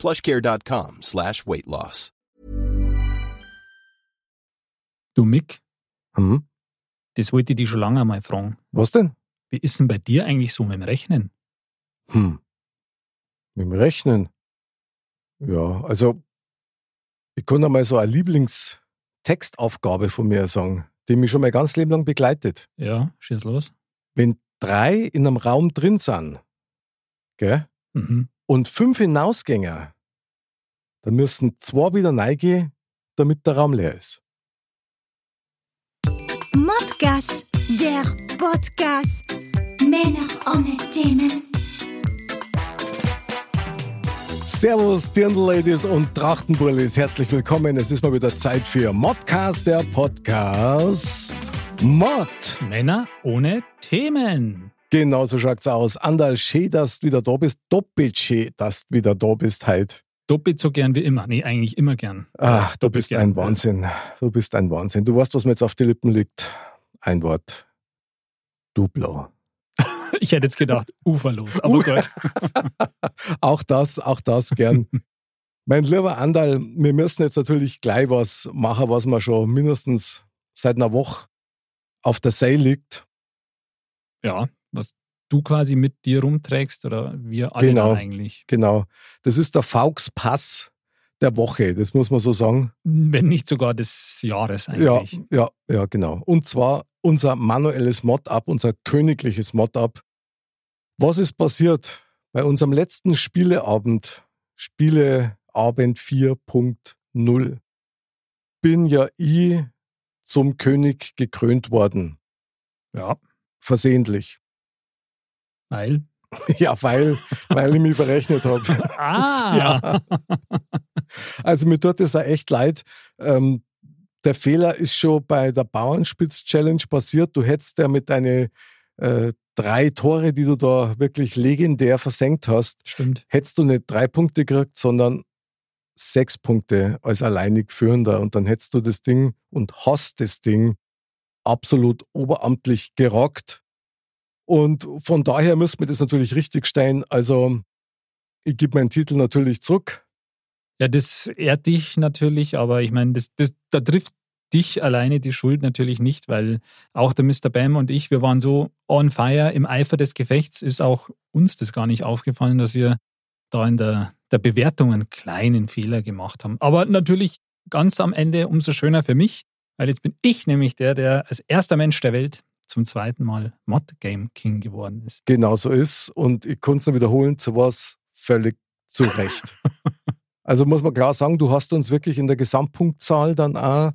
plushcare.com slash weight loss. Du Mick, Hm? das wollte ich dich schon lange mal fragen. Was denn? Wie ist denn bei dir eigentlich so mit dem Rechnen? Hm. Mit dem Rechnen. Ja, also ich kann einmal so eine Lieblingstextaufgabe von mir sagen, die mich schon mein ganzes Leben lang begleitet. Ja, schieß los. Wenn drei in einem Raum drin sind, gell, Mhm. Und fünf hinausgänger, dann müssen zwei wieder reingehen, damit der Raum leer ist. Modcast, der Podcast. Männer ohne Themen. Servus, Dirndl-Ladies und Trachtenbullis. Herzlich willkommen. Es ist mal wieder Zeit für Modcast, der Podcast. Mod. Männer ohne Themen. Genau so schaut's aus. Andal, schön, dass du wieder da bist. Doppelt schön, dass du wieder da bist heute. Doppelt so gern wie immer. Nee, eigentlich immer gern. Ach, du doppelt bist gern. ein Wahnsinn. Du bist ein Wahnsinn. Du weißt, was mir jetzt auf die Lippen liegt. Ein Wort. Duplo. Ich hätte jetzt gedacht, uferlos, aber gut. Auch das, auch das gern. mein lieber Andal, wir müssen jetzt natürlich gleich was machen, was mir schon mindestens seit einer Woche auf der Seil liegt. Ja, was du quasi mit dir rumträgst oder wir alle Genau. eigentlich. Genau. Das ist der Faux Pass der Woche, das muss man so sagen. Wenn nicht sogar des Jahres Ja, eigentlich. ja, ja, genau. Und zwar unser manuelles Mod-Up, unser königliches Mod-Up. Was ist passiert bei unserem letzten Spieleabend, Spieleabend 4.0? Bin ja ich zum König gekrönt worden. Ja, Versehentlich. Weil. Ja, weil, weil ich mich verrechnet habe. Ah! Ja. Also mir tut auch echt leid. Ähm, der Fehler ist schon bei der Bauernspitz-Challenge passiert. Du hättest ja mit deinen äh, drei Tore, die du da wirklich legendär versenkt hast, Stimmt. hättest du nicht drei Punkte gekriegt, sondern sechs Punkte als alleinig Führender. Und dann hättest du das Ding und hast das Ding absolut oberamtlich gerockt. Und von daher müsste mir das natürlich richtig stehen. Also ich gebe meinen Titel natürlich zurück. Ja, das ehrt dich natürlich, aber ich meine, das, das, da trifft dich alleine die Schuld natürlich nicht, weil auch der Mr. Bam und ich, wir waren so on fire im Eifer des Gefechts, ist auch uns das gar nicht aufgefallen, dass wir da in der, der Bewertung einen kleinen Fehler gemacht haben. Aber natürlich ganz am Ende umso schöner für mich, weil jetzt bin ich nämlich der, der als erster Mensch der Welt zum zweiten Mal Mod Game King geworden ist. Genau so ist. Und ich kann es nur wiederholen, zu was völlig zu Recht. also muss man klar sagen, du hast uns wirklich in der Gesamtpunktzahl dann auch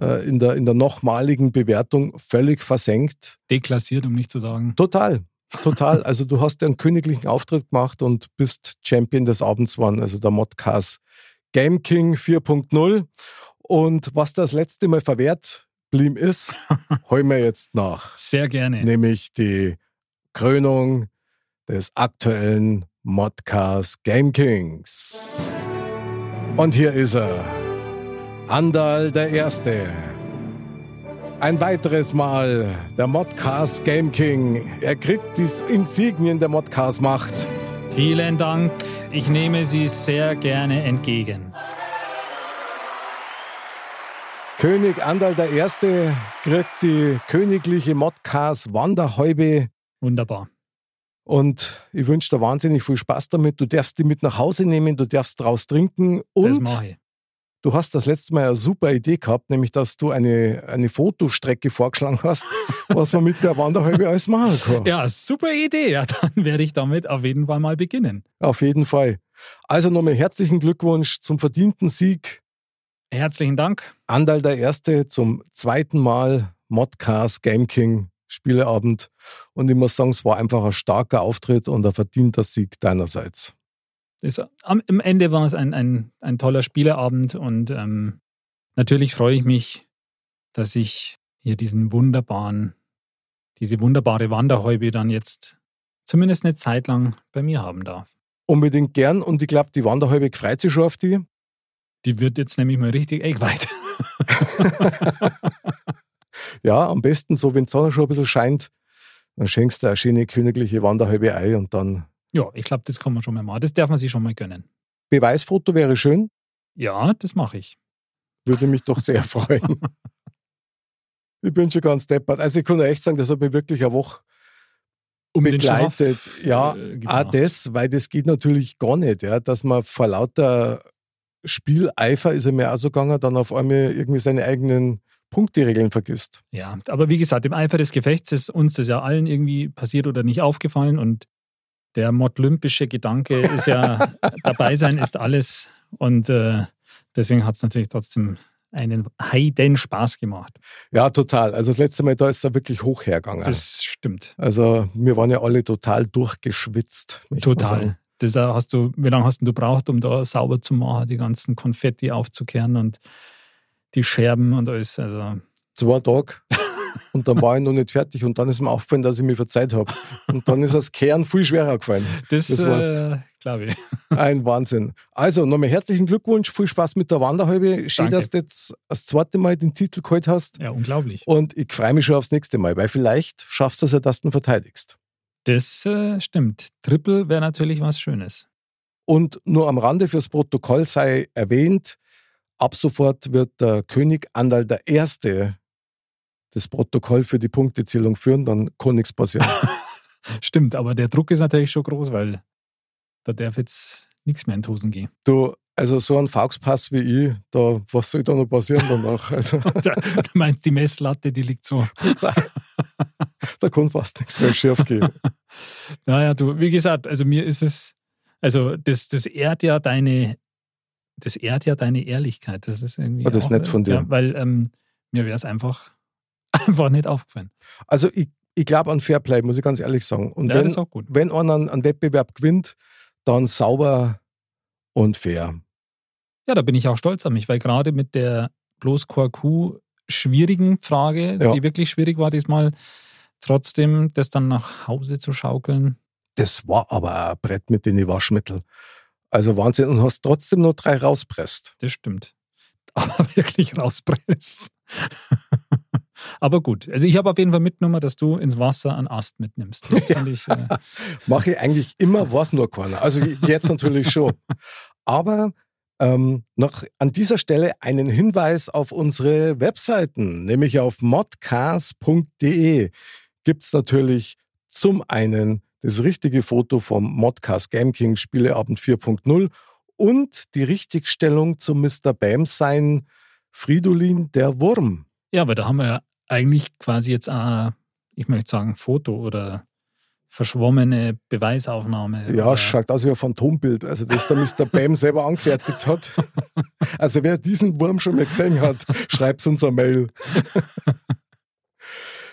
äh, in, der, in der nochmaligen Bewertung völlig versenkt. Deklassiert, um nicht zu sagen. Total. Total. Also du hast ja einen königlichen Auftritt gemacht und bist Champion des Abends geworden, also der Modcast Game King 4.0. Und was das letzte Mal verwehrt blieben ist, holen wir jetzt nach. Sehr gerne. nämlich die Krönung des aktuellen Modcast Game Kings. Und hier ist er, Andal der Erste. Ein weiteres Mal der Modcast Game King. Er kriegt die Insignien der Modcast Macht. Vielen Dank. Ich nehme sie sehr gerne entgegen. König Andal der Erste kriegt die königliche Modcast Wanderhäube Wunderbar. Und ich wünsche dir wahnsinnig viel Spaß damit. Du darfst die mit nach Hause nehmen, du darfst draus trinken und du hast das letzte Mal eine super Idee gehabt, nämlich dass du eine, eine Fotostrecke vorgeschlagen hast, was man mit der Wanderhalbe alles machen kann. Ja, super Idee. Ja, dann werde ich damit auf jeden Fall mal beginnen. Auf jeden Fall. Also nochmal herzlichen Glückwunsch zum verdienten Sieg. Herzlichen Dank. Andal der Erste zum zweiten Mal Modcast Game King Spieleabend. Und ich muss sagen, es war einfach ein starker Auftritt und ein verdienter Sieg deinerseits. das, am, im Ende war es ein, ein, ein toller Spieleabend und ähm, natürlich freue ich mich, dass ich hier diesen wunderbaren, diese wunderbare Wanderhäube dann jetzt zumindest eine Zeit lang bei mir haben darf. Unbedingt gern und ich glaube, die Wanderhäube freut sich schon auf die. Die wird jetzt nämlich mal richtig eggweit. ja, am besten so, wenn die Sonne schon ein bisschen scheint, dann schenkst du eine schöne königliche Wanderhalbe Ei und dann. Ja, ich glaube, das kann man schon mal machen. Das darf man sich schon mal gönnen. Beweisfoto wäre schön. Ja, das mache ich. Würde mich doch sehr freuen. ich bin schon ganz deppert. Also ich kann echt sagen, das hat mich wirklich eine Woche um begleitet. Schlaf, ja, äh, auch das, weil das geht natürlich gar nicht, ja, dass man vor lauter Spieleifer ist er mir auch so gegangen, dann auf einmal irgendwie seine eigenen Punkteregeln vergisst. Ja, aber wie gesagt, im Eifer des Gefechts ist uns das ja allen irgendwie passiert oder nicht aufgefallen und der modlympische Gedanke ist ja, dabei sein ist alles und äh, deswegen hat es natürlich trotzdem einen heiden Spaß gemacht. Ja, total. Also das letzte Mal da ist er wirklich hoch hergegangen. Das stimmt. Also wir waren ja alle total durchgeschwitzt. Total. Das hast du, wie lange hast du gebraucht, um da sauber zu machen, die ganzen Konfetti aufzukehren und die Scherben und alles. Also. Zwei Tage. Und dann war ich noch nicht fertig und dann ist mir aufgefallen, dass ich mir verzeiht habe. Und dann ist das Kehren viel schwerer gefallen. Das, das äh, glaube ich. Ein Wahnsinn. Also nochmal herzlichen Glückwunsch, viel Spaß mit der Wanderhalbe. Schön, Danke. dass du jetzt das zweite Mal den Titel geholt hast. Ja, unglaublich. Und ich freue mich schon aufs nächste Mal, weil vielleicht schaffst du es ja, dass du ihn verteidigst. Das äh, stimmt. Triple wäre natürlich was Schönes. Und nur am Rande fürs Protokoll sei erwähnt, ab sofort wird der König Andal der Erste das Protokoll für die Punktezählung führen, dann kann nichts passieren. Stimmt, aber der Druck ist natürlich schon groß, weil da darf jetzt nichts mehr in die Hosen gehen. Du, also so ein Fauxpass wie ich, da, was soll da noch passieren danach? Also, du meinst, die Messlatte, die liegt so. da, da kann fast nichts mehr schief gehen. Naja, du, wie gesagt, also mir ist es, also das, das ehrt ja deine, das ehrt ja deine Ehrlichkeit. Das ist irgendwie. Oh, das ist nett von dir. Ja, weil ähm, mir wäre es einfach einfach nicht aufgefallen. Also ich, ich glaube an Fairplay, muss ich ganz ehrlich sagen. Und ja, wenn, wenn einer einen Wettbewerb gewinnt, dann sauber und fair. Ja, da bin ich auch stolz auf mich, weil gerade mit der bloß QQ schwierigen Frage, ja. die wirklich schwierig war diesmal, trotzdem das dann nach Hause zu schaukeln. Das war aber ein Brett mit den Waschmitteln. Also Wahnsinn. Und hast trotzdem nur drei rauspresst. Das stimmt. Aber wirklich rauspresst. Aber gut, also ich habe auf jeden Fall mitgenommen, dass du ins Wasser einen Ast mitnimmst. Das ich, äh Mache ich eigentlich immer, was nur keiner. Also jetzt natürlich schon. Aber ähm, noch an dieser Stelle einen Hinweis auf unsere Webseiten, nämlich auf modcast.de gibt es natürlich zum einen das richtige Foto vom Modcast Game King Spieleabend 4.0 und die Richtigstellung zum Mr. Bam sein Fridolin der Wurm. Ja, aber da haben wir ja eigentlich quasi jetzt auch, ich möchte sagen, Foto oder verschwommene Beweisaufnahme. Ja, oder? schaut aus wie ein Phantombild, also das der Mr. Bam selber angefertigt hat. Also wer diesen Wurm schon mal gesehen hat, schreibt uns eine Mail.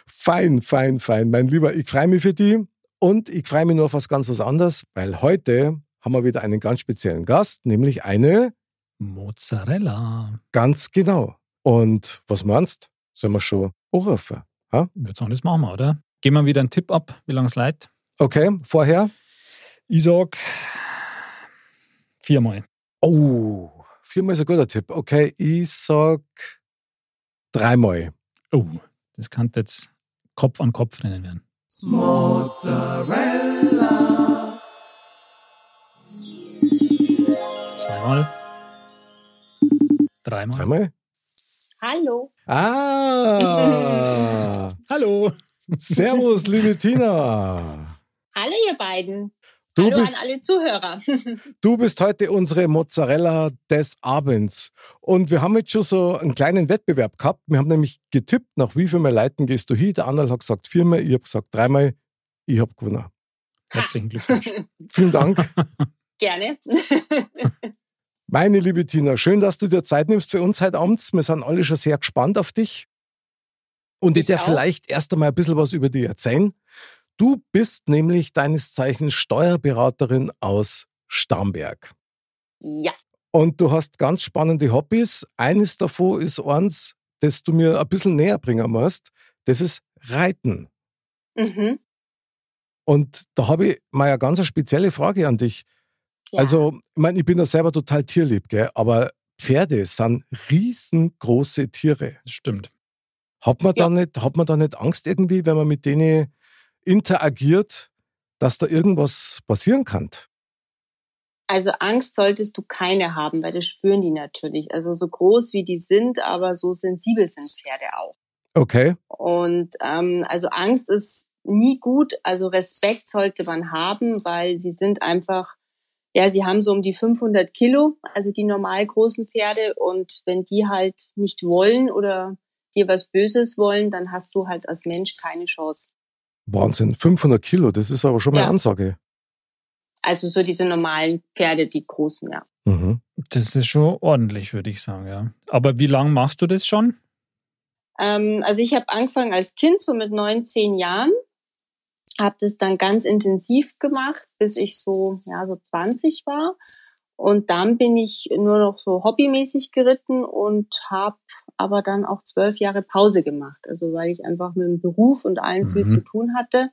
fein, fein, fein, mein Lieber. Ich freue mich für die und ich freue mich nur auf was ganz was anderes, weil heute haben wir wieder einen ganz speziellen Gast, nämlich eine Mozzarella. Ganz genau. Und was meinst? Sollen wir schon anrufen? Ha? Ich würde sagen, das machen wir, oder? Geben wir wieder einen Tipp ab, wie lange es leid. Okay, vorher? Ich sag viermal. Oh, viermal ist ein guter Tipp. Okay, ich sag dreimal. Oh, das kann jetzt Kopf an Kopf rennen werden. Mozzarella. Zweimal. Dreimal. Dreimal? Hallo. Ah. Hallo. Servus, liebe Tina. Hallo, ihr beiden. Du Hallo bist, an alle Zuhörer. du bist heute unsere Mozzarella des Abends. Und wir haben jetzt schon so einen kleinen Wettbewerb gehabt. Wir haben nämlich getippt, nach wie viel Leuten gehst du hin. Der Annal hat gesagt viermal, ich habe gesagt dreimal. Ich habe gewonnen. Herzlichen Glückwunsch. Vielen Dank. Gerne. Meine liebe Tina, schön, dass du dir Zeit nimmst für uns heute Abend. Wir sind alle schon sehr gespannt auf dich. Und ich, ich darf vielleicht erst einmal ein bisschen was über dich erzählen. Du bist nämlich deines Zeichens Steuerberaterin aus Starnberg. Ja. Und du hast ganz spannende Hobbys. Eines davon ist eins, das du mir ein bisschen näher bringen musst. Das ist Reiten. Mhm. Und da habe ich mal eine ganz spezielle Frage an dich. Ja. Also, ich meine, ich bin ja selber total tierlieb, gell? aber Pferde sind riesengroße Tiere. Das stimmt. Hat man, Ja. da nicht, hat man da nicht Angst irgendwie, wenn man mit denen interagiert, dass da irgendwas passieren kann? Also Angst solltest du keine haben, weil das spüren die natürlich. Also so groß wie die sind, aber so sensibel sind Pferde auch. Okay. Und ähm, also Angst ist nie gut. Also Respekt sollte man haben, weil sie sind einfach, ja, sie haben so um die 500 Kilo, also die normal großen Pferde. Und wenn die halt nicht wollen oder dir was Böses wollen, dann hast du halt als Mensch keine Chance. Wahnsinn. 500 Kilo, das ist aber schon mal Ja. eine Ansage. Also so diese normalen Pferde, die großen, ja. Mhm. Das ist schon ordentlich, würde ich sagen, ja. Aber wie lange machst du das schon? Ähm, also ich habe angefangen als Kind, so mit neun, zehn Jahren. Habe das dann ganz intensiv gemacht, bis ich so, ja, so 20 war. Und dann bin ich nur noch so hobbymäßig geritten und habe aber dann auch zwölf Jahre Pause gemacht. Also weil ich einfach mit dem Beruf und allem viel Mhm. zu tun hatte.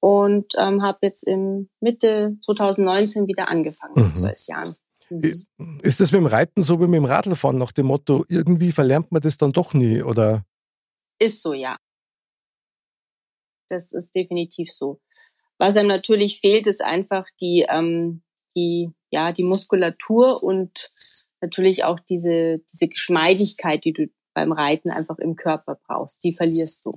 Und ähm, habe jetzt im Mitte 2019 wieder angefangen, Mhm. zwölf Jahren. Mhm. Ist das mit dem Reiten so wie mit dem Radlfahren nach dem Motto, irgendwie verlernt man das dann doch nie? Oder? Ist so, ja. Das ist definitiv so. Was einem natürlich fehlt, ist einfach die, ähm, die, ja, die Muskulatur und natürlich auch diese, diese Geschmeidigkeit, die du beim Reiten einfach im Körper brauchst. Die verlierst du.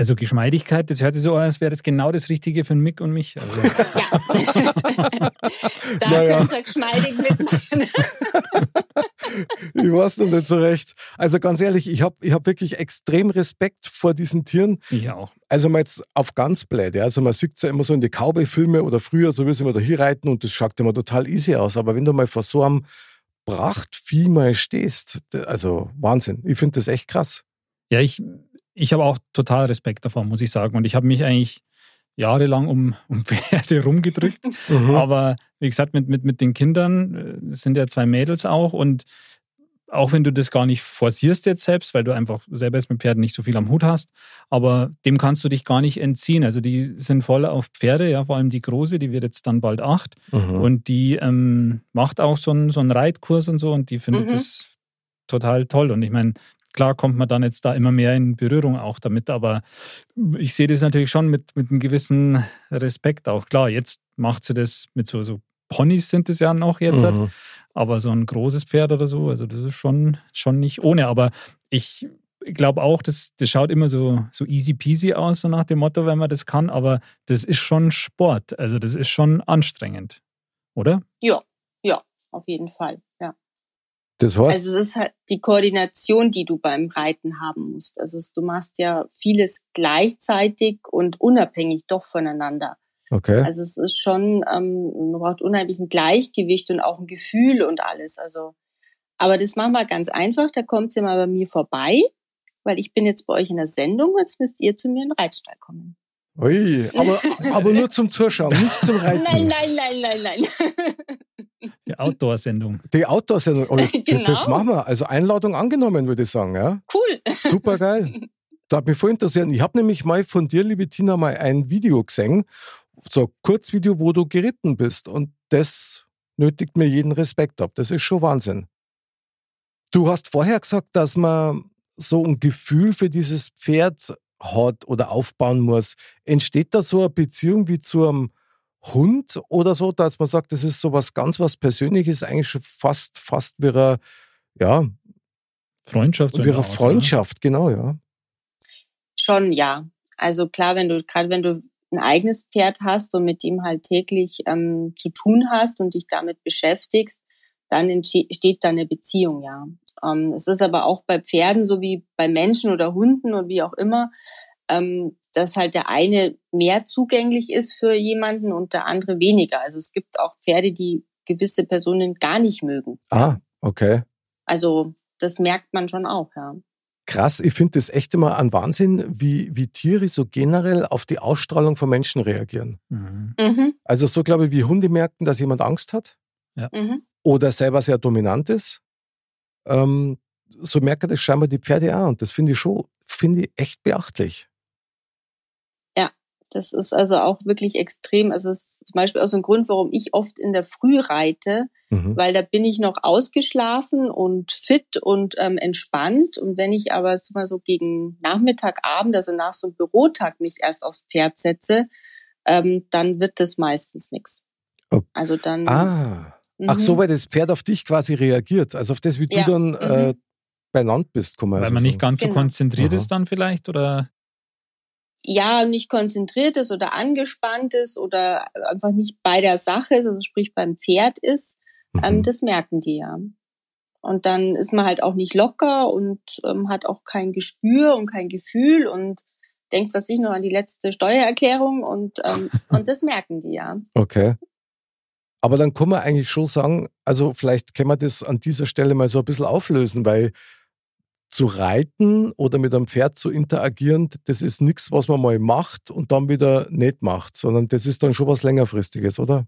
Also Geschmeidigkeit, das hört sich so an, als wäre das genau das Richtige für Mick und mich. Also, Ja. da Naja. könnt ihr geschmeidig mitmachen. Ich weiß noch nicht so recht. Also ganz ehrlich, ich habe ich hab wirklich extrem Respekt vor diesen Tieren. ich auch. Also mal jetzt auf ganz blöd. Ja. Also man sieht es ja immer so in die Cowboy-Filme oder früher, so wie sie immer da hier reiten und das schaut immer total easy aus. Aber wenn du mal vor so einem Prachtvieh mal stehst, also Wahnsinn. Ich finde das echt krass. Ja, ich, ich habe auch total Respekt davor, muss ich sagen. Und ich habe mich eigentlich jahrelang um, um Pferde rumgedrückt. Mhm. Aber wie gesagt, mit, mit, mit den Kindern äh, sind ja zwei Mädels auch und auch wenn du das gar nicht forcierst jetzt selbst, weil du einfach selber jetzt mit Pferden nicht so viel am Hut hast, aber dem kannst du dich gar nicht entziehen. Also die sind voll auf Pferde, ja, vor allem die große, die wird jetzt dann bald acht Mhm. und die ähm, macht auch so einen, so einen Reitkurs und so und die findet Mhm. das total toll. Und ich meine, klar kommt man dann jetzt da immer mehr in Berührung auch damit, aber ich sehe das natürlich schon mit, mit einem gewissen Respekt auch. Klar, jetzt macht sie das mit so, so Ponys sind es ja noch jetzt, halt. Mhm. aber so ein großes Pferd oder so, also das ist schon, schon nicht ohne. Aber ich glaube auch, das, das schaut immer so, so easy peasy aus, so nach dem Motto, wenn man das kann, aber das ist schon Sport. Also das ist schon anstrengend, oder? ja, ja, auf jeden Fall. Das heißt, Also es ist halt die Koordination, die du beim Reiten haben musst. Also du machst ja vieles gleichzeitig und unabhängig doch voneinander. okay. Also es ist schon, ähm, man braucht unheimlich ein Gleichgewicht und auch ein Gefühl und alles. Also, aber das machen wir ganz einfach. Da kommt ihr mal bei mir vorbei, weil ich bin jetzt bei euch in der Sendung. Jetzt müsst ihr zu mir in den Reitstall kommen. Ui, aber, aber nur zum Zuschauen, nicht zum Reiten. Nein, nein, nein, nein, nein. Die Outdoor-Sendung. Die Outdoor-Sendung, oh, das- Genau. das machen wir. Also Einladung angenommen, würde ich sagen. Ja? cool. Super geil. Da hat mich voll interessiert. Ich habe nämlich mal von dir, liebe Tina, mal ein Video gesehen, so ein Kurzvideo, wo du geritten bist. Und das nötigt mir jeden Respekt ab. Das ist schon Wahnsinn. Du hast vorher gesagt, dass man so ein Gefühl für dieses Pferd hat oder aufbauen muss. Entsteht da so eine Beziehung wie zu einem Hund oder so, dass man sagt, das ist so was ganz was Persönliches, eigentlich schon fast, fast wie eine, ja, Freundschaft. wie in eine Freundschaft, genau, ja. Schon, ja. Also klar, wenn du, gerade wenn du ein eigenes Pferd hast und mit ihm halt täglich ähm, zu tun hast und dich damit beschäftigst, dann entsteht da eine Beziehung, ja. Ähm, es ist aber auch bei Pferden so wie bei Menschen oder Hunden und wie auch immer, ähm, dass halt der eine mehr zugänglich ist für jemanden und der andere weniger. Also es gibt auch Pferde, die gewisse Personen gar nicht mögen. Ah, okay. Also das merkt man schon auch, ja. krass. Ich finde das echt immer ein Wahnsinn, wie, wie Tiere so generell auf die Ausstrahlung von Menschen reagieren. Mhm. Mhm. Also so glaube ich, wie Hunde merken, dass jemand Angst hat Mhm. oder selber sehr dominant ist. Ähm, so merken das scheinbar die Pferde auch. Und das finde ich schon, finde ich echt beachtlich. Das ist also auch wirklich extrem. Also es ist zum Beispiel auch so ein Grund, warum ich oft in der Früh reite, Mhm. weil da bin ich noch ausgeschlafen und fit und ähm, entspannt. Und wenn ich aber sag mal so gegen Nachmittag, Abend, also nach so einem Bürotag mich erst aufs Pferd setze, ähm, dann wird das meistens nichts. Oh. Also dann. Ah. Ach mhm. so, weil das Pferd auf dich quasi reagiert. Also auf das, wie Ja, du dann äh, mhm. benannt bist, kann man Weil also man nicht sagen. ganz so Genau. konzentriert Aha. ist dann vielleicht oder ja, nicht konzentriert ist oder angespannt ist oder einfach nicht bei der Sache ist, also sprich beim Pferd ist, ähm, Mhm. das merken die ja. Und dann ist man halt auch nicht locker und ähm, hat auch kein Gespür und kein Gefühl und denkt was ich noch an die letzte Steuererklärung und ähm, und das merken die ja. Okay. Aber dann kann man eigentlich schon sagen, also vielleicht können wir das an dieser Stelle mal so ein bisschen auflösen, weil zu reiten oder mit einem Pferd zu interagieren, das ist nichts, was man mal macht und dann wieder nicht macht, sondern das ist dann schon was längerfristiges, oder?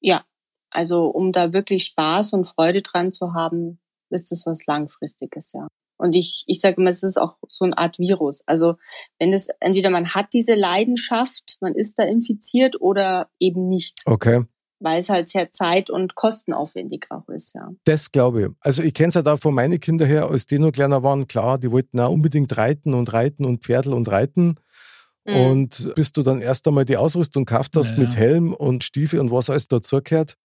Ja, also um da wirklich Spaß und Freude dran zu haben, ist das was Langfristiges, ja. Und ich, ich sage immer, es ist auch so eine Art Virus. Also wenn es entweder man hat diese Leidenschaft, man ist da infiziert oder eben nicht, Okay. Weil es halt sehr zeit- und kostenaufwendig auch ist, ja. Das glaube ich. Also ich kenne es halt auch von meinen Kindern her, als die noch kleiner waren, klar, die wollten auch unbedingt reiten und reiten und Pferdel und reiten. Mhm. Und bis du dann erst einmal die Ausrüstung gekauft hast Ja. mit Helm und Stiefel und was alles dazugehört,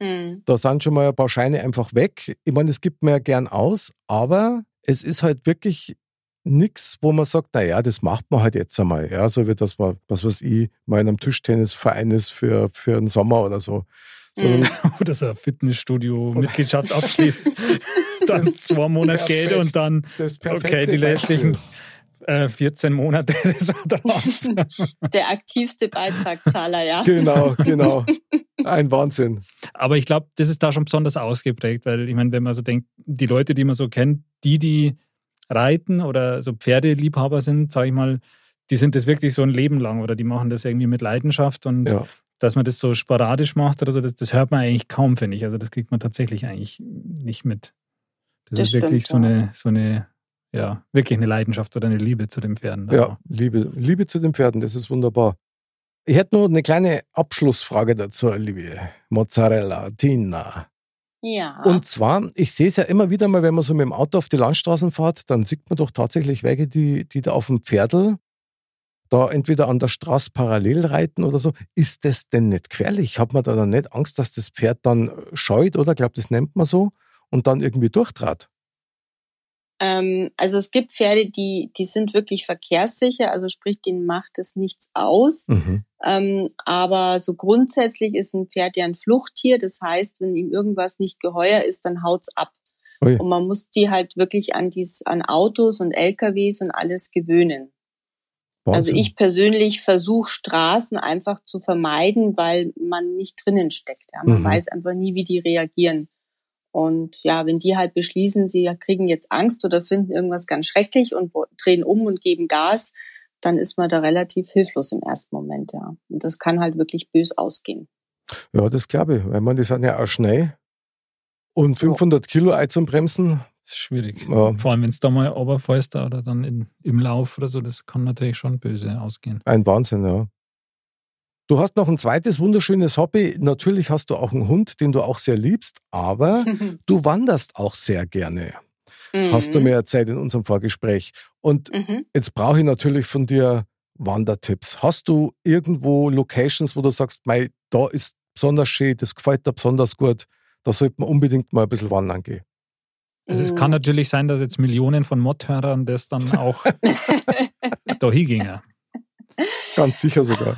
Mhm. da sind schon mal ein paar Scheine einfach weg. Ich meine, es gibt mir ja gern aus, aber es ist halt wirklich nichts, wo man sagt, na ja, das macht man halt jetzt einmal. Ja, so wie das mal, was weiß ich, mal in einem Tischtennisverein ist für, für den Sommer oder so. Sondern Mhm. oder so ein Fitnessstudio-Mitgliedschaft abschließt, dann zwei Monate Geld Perfekt. und dann, okay, die restlichen äh, 14 Monate, das war der Wahnsinn. Der aktivste Beitragszahler, ja. Genau, genau. Ein Wahnsinn. Aber ich glaube, das ist da schon besonders ausgeprägt, weil ich meine, wenn man so denkt, die Leute, die man so kennt, die, die reiten oder so Pferdeliebhaber sind, sage ich mal, die sind das wirklich so ein Leben lang oder die machen das irgendwie mit Leidenschaft und Ja. dass man das so sporadisch macht oder so, das, das hört man eigentlich kaum, finde ich. Also das kriegt man tatsächlich eigentlich nicht mit. Das, Das ist wirklich stimmt, so ja. eine, so eine, ja, wirklich eine Leidenschaft oder eine Liebe zu den Pferden. Also, Ja, Liebe, Liebe zu den Pferden, das ist wunderbar. Ich hätte nur eine kleine Abschlussfrage dazu, liebe Mozzarella, Tina. Ja. Und zwar, ich sehe es ja immer wieder mal, wenn man so mit dem Auto auf die Landstraßen fährt, dann sieht man doch tatsächlich Wege, die, die da auf dem Pferdl da entweder an der Straße parallel reiten oder so. Ist das denn nicht gefährlich? Hat man da dann nicht Angst, dass das Pferd dann scheut oder glaubt, das nennt man so und dann irgendwie durchtrat? Ähm, also es gibt Pferde, die, die sind wirklich verkehrssicher, also sprich, denen macht es nichts aus. Mhm. Ähm, aber so grundsätzlich ist ein Pferd ja ein Fluchttier. Das heißt, wenn ihm irgendwas nicht geheuer ist, dann haut's ab. Ui. Und man muss die halt wirklich an dies, an Autos und LKWs und alles gewöhnen. Also Wahnsinn. ich persönlich versuche Straßen einfach zu vermeiden, weil man nicht drinnen steckt. Ja. Man Mhm. weiß einfach nie, wie die reagieren. Und ja, wenn die halt beschließen, sie kriegen jetzt Angst oder finden irgendwas ganz schrecklich und drehen um und geben Gas, dann ist man da relativ hilflos im ersten Moment, ja. Und das kann halt wirklich bös ausgehen. Ja, das glaube ich. Weil man, die sind ja auch schnell. Und 500 Kilo Ei zum Bremsen, ist schwierig. Ja. Vor allem, wenn es da mal runterfällst oder dann in, im Lauf oder so, das kann natürlich schon böse ausgehen. ein Wahnsinn, ja. Du hast noch ein zweites wunderschönes Hobby. Natürlich hast du auch einen Hund, den du auch sehr liebst, aber du wanderst auch sehr gerne. Hast du Mhm. mir erzählt in unserem Vorgespräch. Und Mhm. jetzt brauche ich natürlich von dir Wandertipps. Hast du irgendwo Locations, wo du sagst, mei, da ist besonders schön, das gefällt dir besonders gut, da sollte man unbedingt mal ein bisschen wandern gehen? Also es Mhm. kann natürlich sein, dass jetzt Millionen von Mod-Hörern das dann auch da hingingen. Ganz sicher sogar.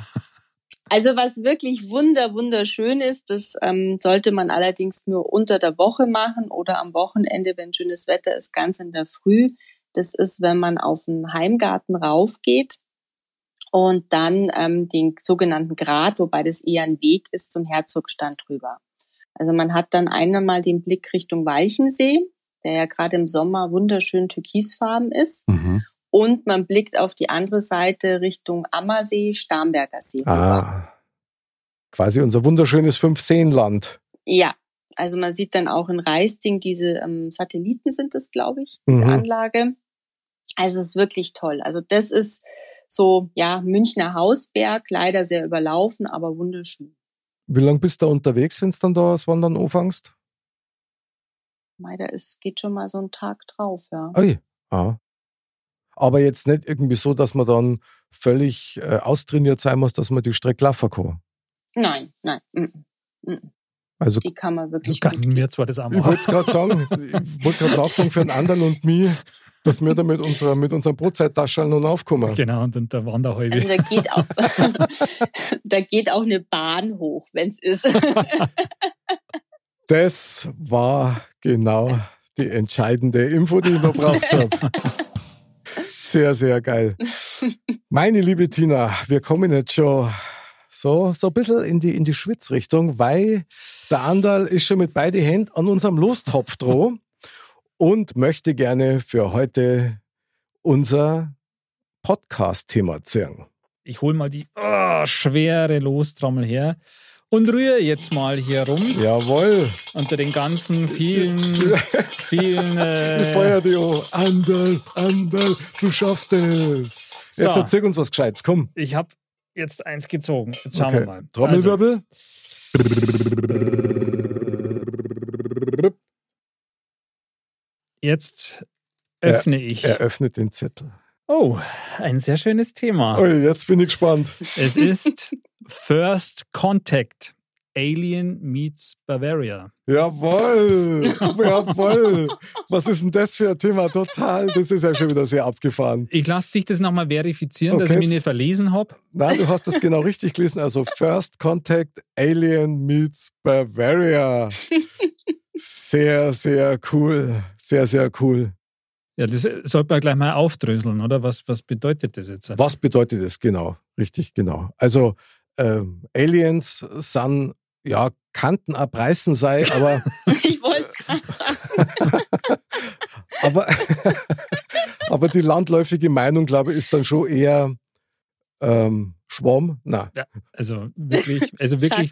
Also was wirklich wunder wunderschön ist, das ähm, sollte man allerdings nur unter der Woche machen oder am Wochenende, wenn schönes Wetter ist, ganz in der Früh. Das ist, wenn man auf den Heimgarten raufgeht und dann ähm, den sogenannten Grat, wobei das eher ein Weg ist, zum Herzogstand rüber. Also man hat dann einmal den Blick Richtung Walchensee der ja gerade im Sommer wunderschön türkisfarben ist. Mhm. Und man blickt auf die andere Seite Richtung Ammersee, Starnberger See. Ah, quasi unser wunderschönes Fünfseenland. Ja, also man sieht dann auch in Reisting diese ähm, Satelliten sind es, glaube ich, diese mhm. Anlage. Also es ist wirklich toll. Also das ist so, ja, Münchner Hausberg, leider sehr überlaufen, aber wunderschön. Wie lange bist du da unterwegs, wenn du dann da das Wandern anfängst? Mei, da ist, geht schon mal so ein Tag drauf, ja. Ui, ah. Aber jetzt nicht irgendwie so, dass man dann völlig äh, austrainiert sein muss, dass man die Strecke laufen kann. Nein, nein. Mm, mm. Also, die kann man wirklich kann mir zwar das auch Ich wollte gerade sagen, ich wollte gerade nachfragen für einen anderen und mich, dass wir da mit unserer, mit unserem Brotzeittaschen noch aufkommen. Genau, und, und der Wanderhäube. Also da geht auch, da geht auch eine Bahn hoch, wenn es ist. das war genau die entscheidende Info, die ich noch braucht habe. Sehr, sehr geil. Meine liebe Tina, wir kommen jetzt schon so, so ein bisschen in die, in die Schwitzrichtung, weil der Andal ist schon mit beiden Händen an unserem Lostopf droh und möchte gerne für heute unser Podcast-Thema zählen. Ich hole mal die oh, schwere Lostrommel her und rühre jetzt mal hier rum. Jawohl. Unter den ganzen vielen, vielen. Äh ich feuer dich an. Andal, Andal, du schaffst es. So. Jetzt erzähl uns was Gescheites, komm. Ich habe jetzt eins gezogen. Jetzt schauen okay. wir mal. Trommelwirbel. Also. Jetzt öffne er, ich. Er öffnet den Zettel. Oh, ein sehr schönes Thema. Oh, jetzt bin ich gespannt. Es ist First Contact. Alien meets Bavaria. Jawoll, jawoll. Was ist denn das für ein Thema? Total, das ist ja schon wieder sehr abgefahren. Ich lasse dich das nochmal verifizieren, okay. dass ich mich nicht verlesen habe. Nein, du hast das genau richtig gelesen. Also First Contact, Alien meets Bavaria. Sehr, sehr cool. Sehr, sehr cool. Ja, das sollte man gleich mal aufdröseln, oder? Was, was bedeutet das jetzt? Was bedeutet das genau? Richtig, genau. Also ähm, Aliens sind, ja, kannten abreißen sei, aber. ich wollte es gerade sagen. aber, aber die landläufige Meinung, glaube ich, ist dann schon eher ähm, Schwamm? Na. Ja, also wirklich, also wirklich.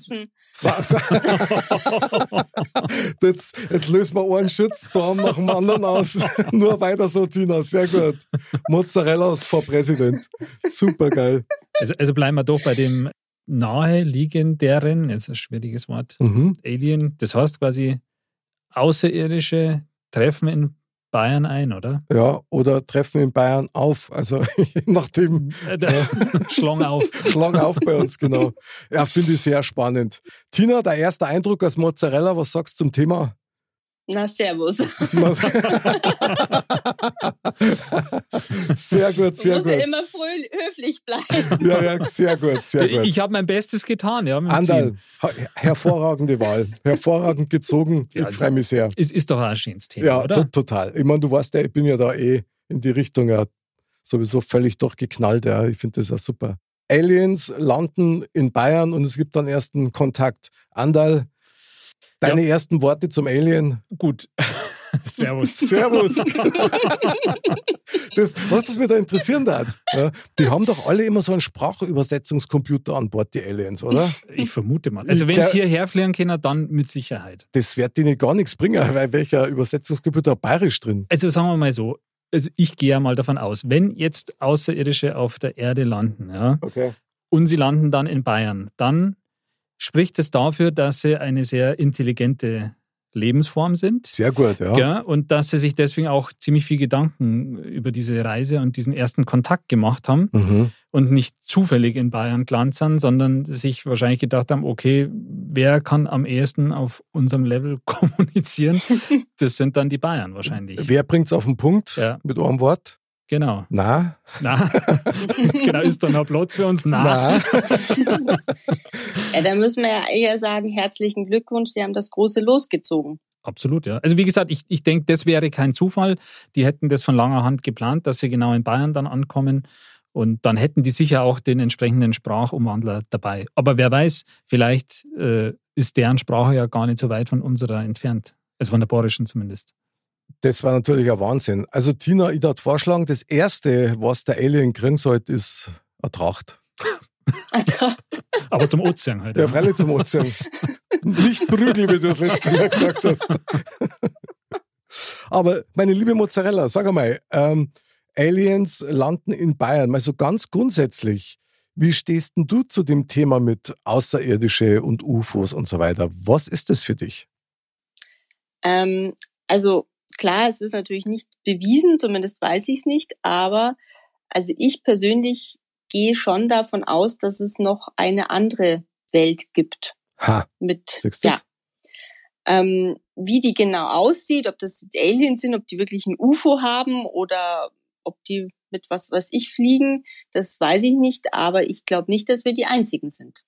Sachsen. jetzt, jetzt lösen wir einen Shitstorm nach dem anderen aus. Nur weiter so, Tina. Sehr gut. Mozzarellas vor Präsident. Super geil. Also, also bleiben wir doch bei dem naheliegenden, jetzt ein schwieriges Wort, mhm. Alien. Das heißt quasi Außerirdische treffen in Bayern ein, oder? Ja, oder treffen in Bayern auf. Also je nachdem. Äh, Schlong auf. Schlong auf bei uns, genau. Ja, finde ich sehr spannend. Tina, der erste Eindruck als Mozzarella, was sagst du zum Thema? Na, servus. sehr gut, sehr muss gut. Muss immer fröh, höflich bleiben. Ja, ja, sehr gut, sehr gut. Ich habe mein Bestes getan, ja. Andal, hervorragende Wahl. Hervorragend gezogen. Ich also, freue mich sehr. Ist, ist doch auch ein schönes Thema, ja, oder? total. Ich meine, du weißt ja, ich bin ja da eh in die Richtung ja sowieso völlig durchgeknallt. Ja. Ich finde das ja super. Aliens landen in Bayern und es gibt dann ersten Kontakt. Andal, Deine ja. ersten Worte zum Alien? Gut. Servus. Servus. das, was das mich da interessieren hat, ja, die haben doch alle immer so einen Sprachübersetzungscomputer an Bord, die Aliens, oder? Ich vermute mal. Also wenn sie hierher fliegen können, dann mit Sicherheit. Das wird denen gar nichts bringen, weil welcher Übersetzungscomputer bayerisch drin? Also sagen wir mal so, also ich gehe ja mal davon aus, wenn jetzt Außerirdische auf der Erde landen, ja, okay. und sie landen dann in Bayern, dann spricht es dafür, dass sie eine sehr intelligente Lebensform sind. Sehr gut, ja. ja. Und dass sie sich deswegen auch ziemlich viel Gedanken über diese Reise und diesen ersten Kontakt gemacht haben mhm. und nicht zufällig in Bayern gelandet sind, sondern sich wahrscheinlich gedacht haben, okay, wer kann am ehesten auf unserem Level kommunizieren? Das sind dann die Bayern wahrscheinlich. Wer bringt es auf den Punkt ja. mit einem Wort? Genau. Na? Na. genau, ist da noch Platz für uns? Na. Na. ja, da müssen wir ja eher sagen, herzlichen Glückwunsch, Sie haben das große losgezogen. Absolut, ja. Also wie gesagt, ich, ich denke, das wäre kein Zufall. Die hätten das von langer Hand geplant, dass sie genau in Bayern dann ankommen. Und dann hätten die sicher auch den entsprechenden Sprachumwandler dabei. Aber wer weiß, vielleicht äh, ist deren Sprache ja gar nicht so weit von unserer entfernt. Also von der bayerischen zumindest. Das war natürlich ein Wahnsinn. Also Tina, ich würde vorschlagen, das Erste, was der Alien kriegen sollte, ist eine Tracht. Aber zum Ozean halt. Ja, freilich zum Ozean. Nicht Prügel, wie du das letzte Mal gesagt hast. Aber meine liebe Mozzarella, sag einmal, ähm, Aliens landen in Bayern. Mal so ganz grundsätzlich, wie stehst denn du zu dem Thema mit Außerirdische und UFOs und so weiter? Was ist das für dich? Ähm, also klar, es ist natürlich nicht bewiesen, zumindest weiß ich es nicht, aber also ich persönlich gehe schon davon aus, dass es noch eine andere Welt gibt. Ha. Mit, ja. Ähm, wie die genau aussieht, ob das jetzt Aliens sind, ob die wirklich ein UFO haben oder ob die mit was, was ich fliegen, das weiß ich nicht, aber ich glaube nicht, dass wir die einzigen sind.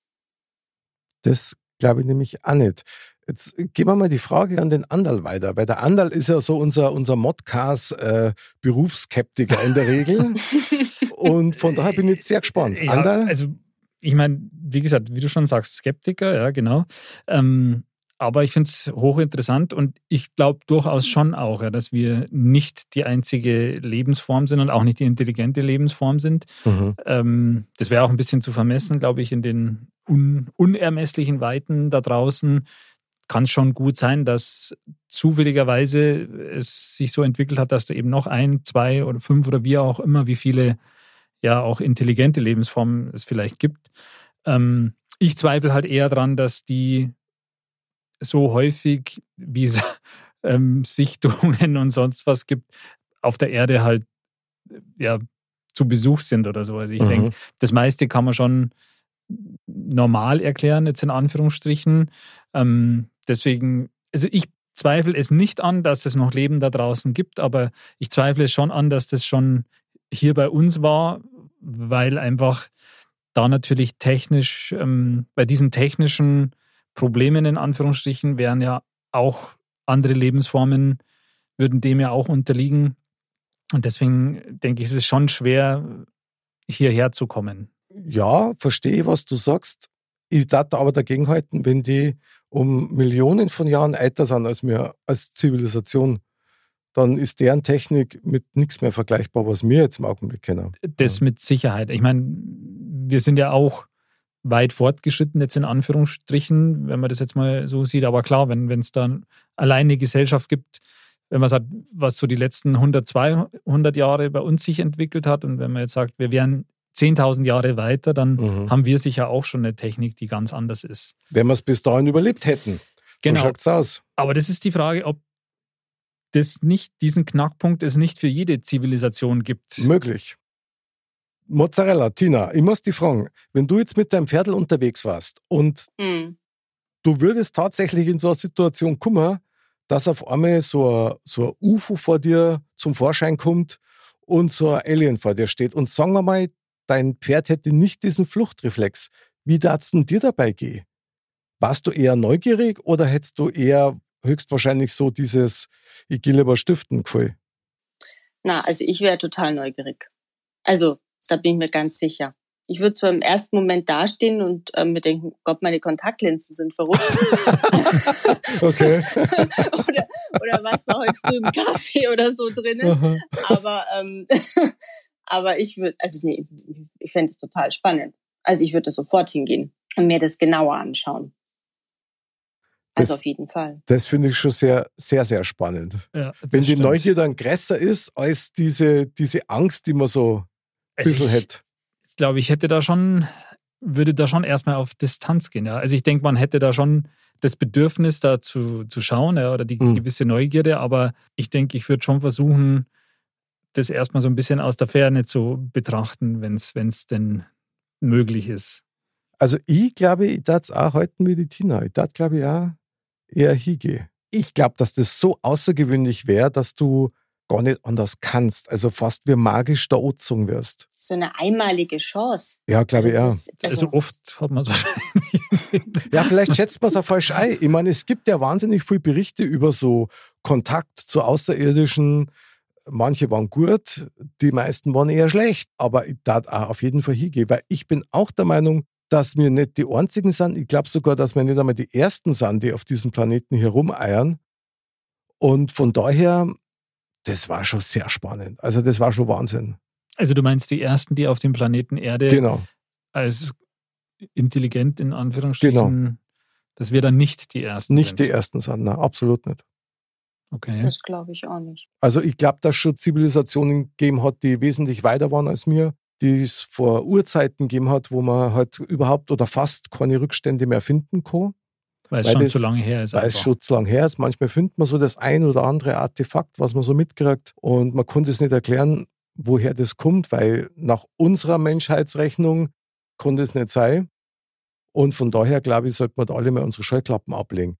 Das glaube ich nämlich auch nicht. Jetzt geben wir mal die Frage an den Andal weiter, weil der Andal ist ja so unser, unser Modcast äh, in der Regel. Und von daher bin ich jetzt sehr gespannt. Ja, Andal? also ich meine, wie gesagt, wie du schon sagst, Skeptiker, ja, genau. Ähm, aber ich finde es hochinteressant und ich glaube durchaus schon auch, ja, dass wir nicht die einzige Lebensform sind und auch nicht die intelligente Lebensform sind. Mhm. Ähm, das wäre auch ein bisschen zu vermessen, glaube ich, in den un unermesslichen Weiten da draußen. Kann schon gut sein, dass zufälligerweise es sich so entwickelt hat, dass da eben noch ein, zwei oder fünf oder wie auch immer, wie viele ja auch intelligente Lebensformen es vielleicht gibt. Ähm, ich zweifle halt eher daran, dass die so häufig, wie es ähm, Sichtungen und sonst was gibt, auf der Erde halt ja zu Besuch sind oder so. Also ich Mhm. denke, das meiste kann man schon normal erklären, jetzt in Anführungsstrichen. Ähm, deswegen, also ich zweifle es nicht an, dass es noch Leben da draußen gibt, aber ich zweifle es schon an, dass das schon hier bei uns war, weil einfach da natürlich technisch, ähm, bei diesen technischen Problemen in Anführungsstrichen wären ja auch andere Lebensformen, würden dem ja auch unterliegen. Und deswegen denke ich, es ist schon schwer, hierher zu kommen. Ja, verstehe, was du sagst. Ich darf aber dagegen halten, wenn die um Millionen von Jahren älter sind als wir als Zivilisation, dann ist deren Technik mit nichts mehr vergleichbar, was wir jetzt im Augenblick kennen. Das mit Sicherheit. Ich meine, wir sind ja auch weit fortgeschritten, jetzt in Anführungsstrichen, wenn man das jetzt mal so sieht. Aber klar, wenn es dann alleine eine Gesellschaft gibt, wenn man sagt, was so die letzten 100, 200 Jahre bei uns sich entwickelt hat und wenn man jetzt sagt, wir wären 10.000 Jahre weiter, dann Mhm. haben wir sicher auch schon eine Technik, die ganz anders ist. Wenn wir es bis dahin überlebt hätten. Genau. So schaut's aus. Aber das ist die Frage, ob das nicht, diesen Knackpunkt es nicht für jede Zivilisation gibt. Möglich. Mozzarella, Tina, ich muss dich fragen, wenn du jetzt mit deinem Pferdl unterwegs warst und Hm. du würdest tatsächlich in so eine Situation kommen, dass auf einmal so ein, so ein UFO vor dir zum Vorschein kommt und so ein Alien vor dir steht und sagen wir mal, dein Pferd hätte nicht diesen Fluchtreflex. Wie darf's denn dir dabei gehen? Warst du eher neugierig oder hättest du eher höchstwahrscheinlich so dieses Ich gehe lieber stiften Gefühl? Na, also ich wäre total neugierig. Also, da bin ich mir ganz sicher. Ich würde zwar im ersten Moment dastehen und ähm, mir denken, Gott, meine Kontaktlinsen sind verrutscht. Okay. oder, oder was war heute früh im Kaffee oder so drinnen. Aber, ähm, aber ich würde, also nee, ich- ich fände es total spannend. Also ich würde sofort hingehen und mir das genauer anschauen. Also Das- auf jeden Fall. Das finde ich schon sehr, sehr, sehr spannend. Ja, Wenn die stimmt. Neugier dann größer ist als diese, diese Angst, die man so ein Also bisschen ich- hätte. ich glaube, ich hätte da schon, würde da schon erstmal auf Distanz gehen. Ja. Also ich denke, man hätte da schon das Bedürfnis, da zu, zu schauen ja, oder die Mhm. gewisse Neugierde, aber ich denke, ich würde schon versuchen, das erstmal so ein bisschen aus der Ferne zu betrachten, wenn es denn möglich ist. Also ich glaube, ich darf es auch wie die Tina. Ich darf, glaube ich, auch eher hingehen. Ich glaube, dass das so außergewöhnlich wäre, dass du gar nicht anders kannst. Also fast wie magisch da angezogen wirst. So eine einmalige Chance. Ja, glaube ich Also auch. es ist- Also, also oft hat man es wahrscheinlich. Ja, vielleicht schätzt man es auch falsch ein. Ich meine, es gibt ja wahnsinnig viele Berichte über so Kontakt zu Außerirdischen. Manche waren gut, die meisten waren eher schlecht. Aber ich darf auch auf jeden Fall hingehen, weil ich bin auch der Meinung, dass wir nicht die einzigen sind. Ich glaube sogar, dass wir nicht einmal die ersten sind, die auf diesem Planeten herumeiern. Und von daher das war schon sehr spannend. Also das war schon Wahnsinn. Also du meinst die ersten, die auf dem Planeten Erde Genau. als intelligent in Anführungsstrichen, dass wir dann nicht die ersten Nicht sind. die ersten sind, nein, absolut nicht. Okay. Das glaube ich auch nicht. Also ich glaube, dass es schon Zivilisationen gegeben hat, die wesentlich weiter waren als mir, die es vor Urzeiten gegeben hat, wo man halt überhaupt oder fast keine Rückstände mehr finden kann, weil es weil schon das- zu lange her ist. weil es schon zu lang her ist. Manchmal findet man so das ein oder andere Artefakt, was man so mitkriegt und man konnte es nicht erklären, woher das kommt, weil nach unserer Menschheitsrechnung konnte es nicht sein. Und von daher, glaube ich, sollten wir da alle mal unsere Scheuklappen ablegen.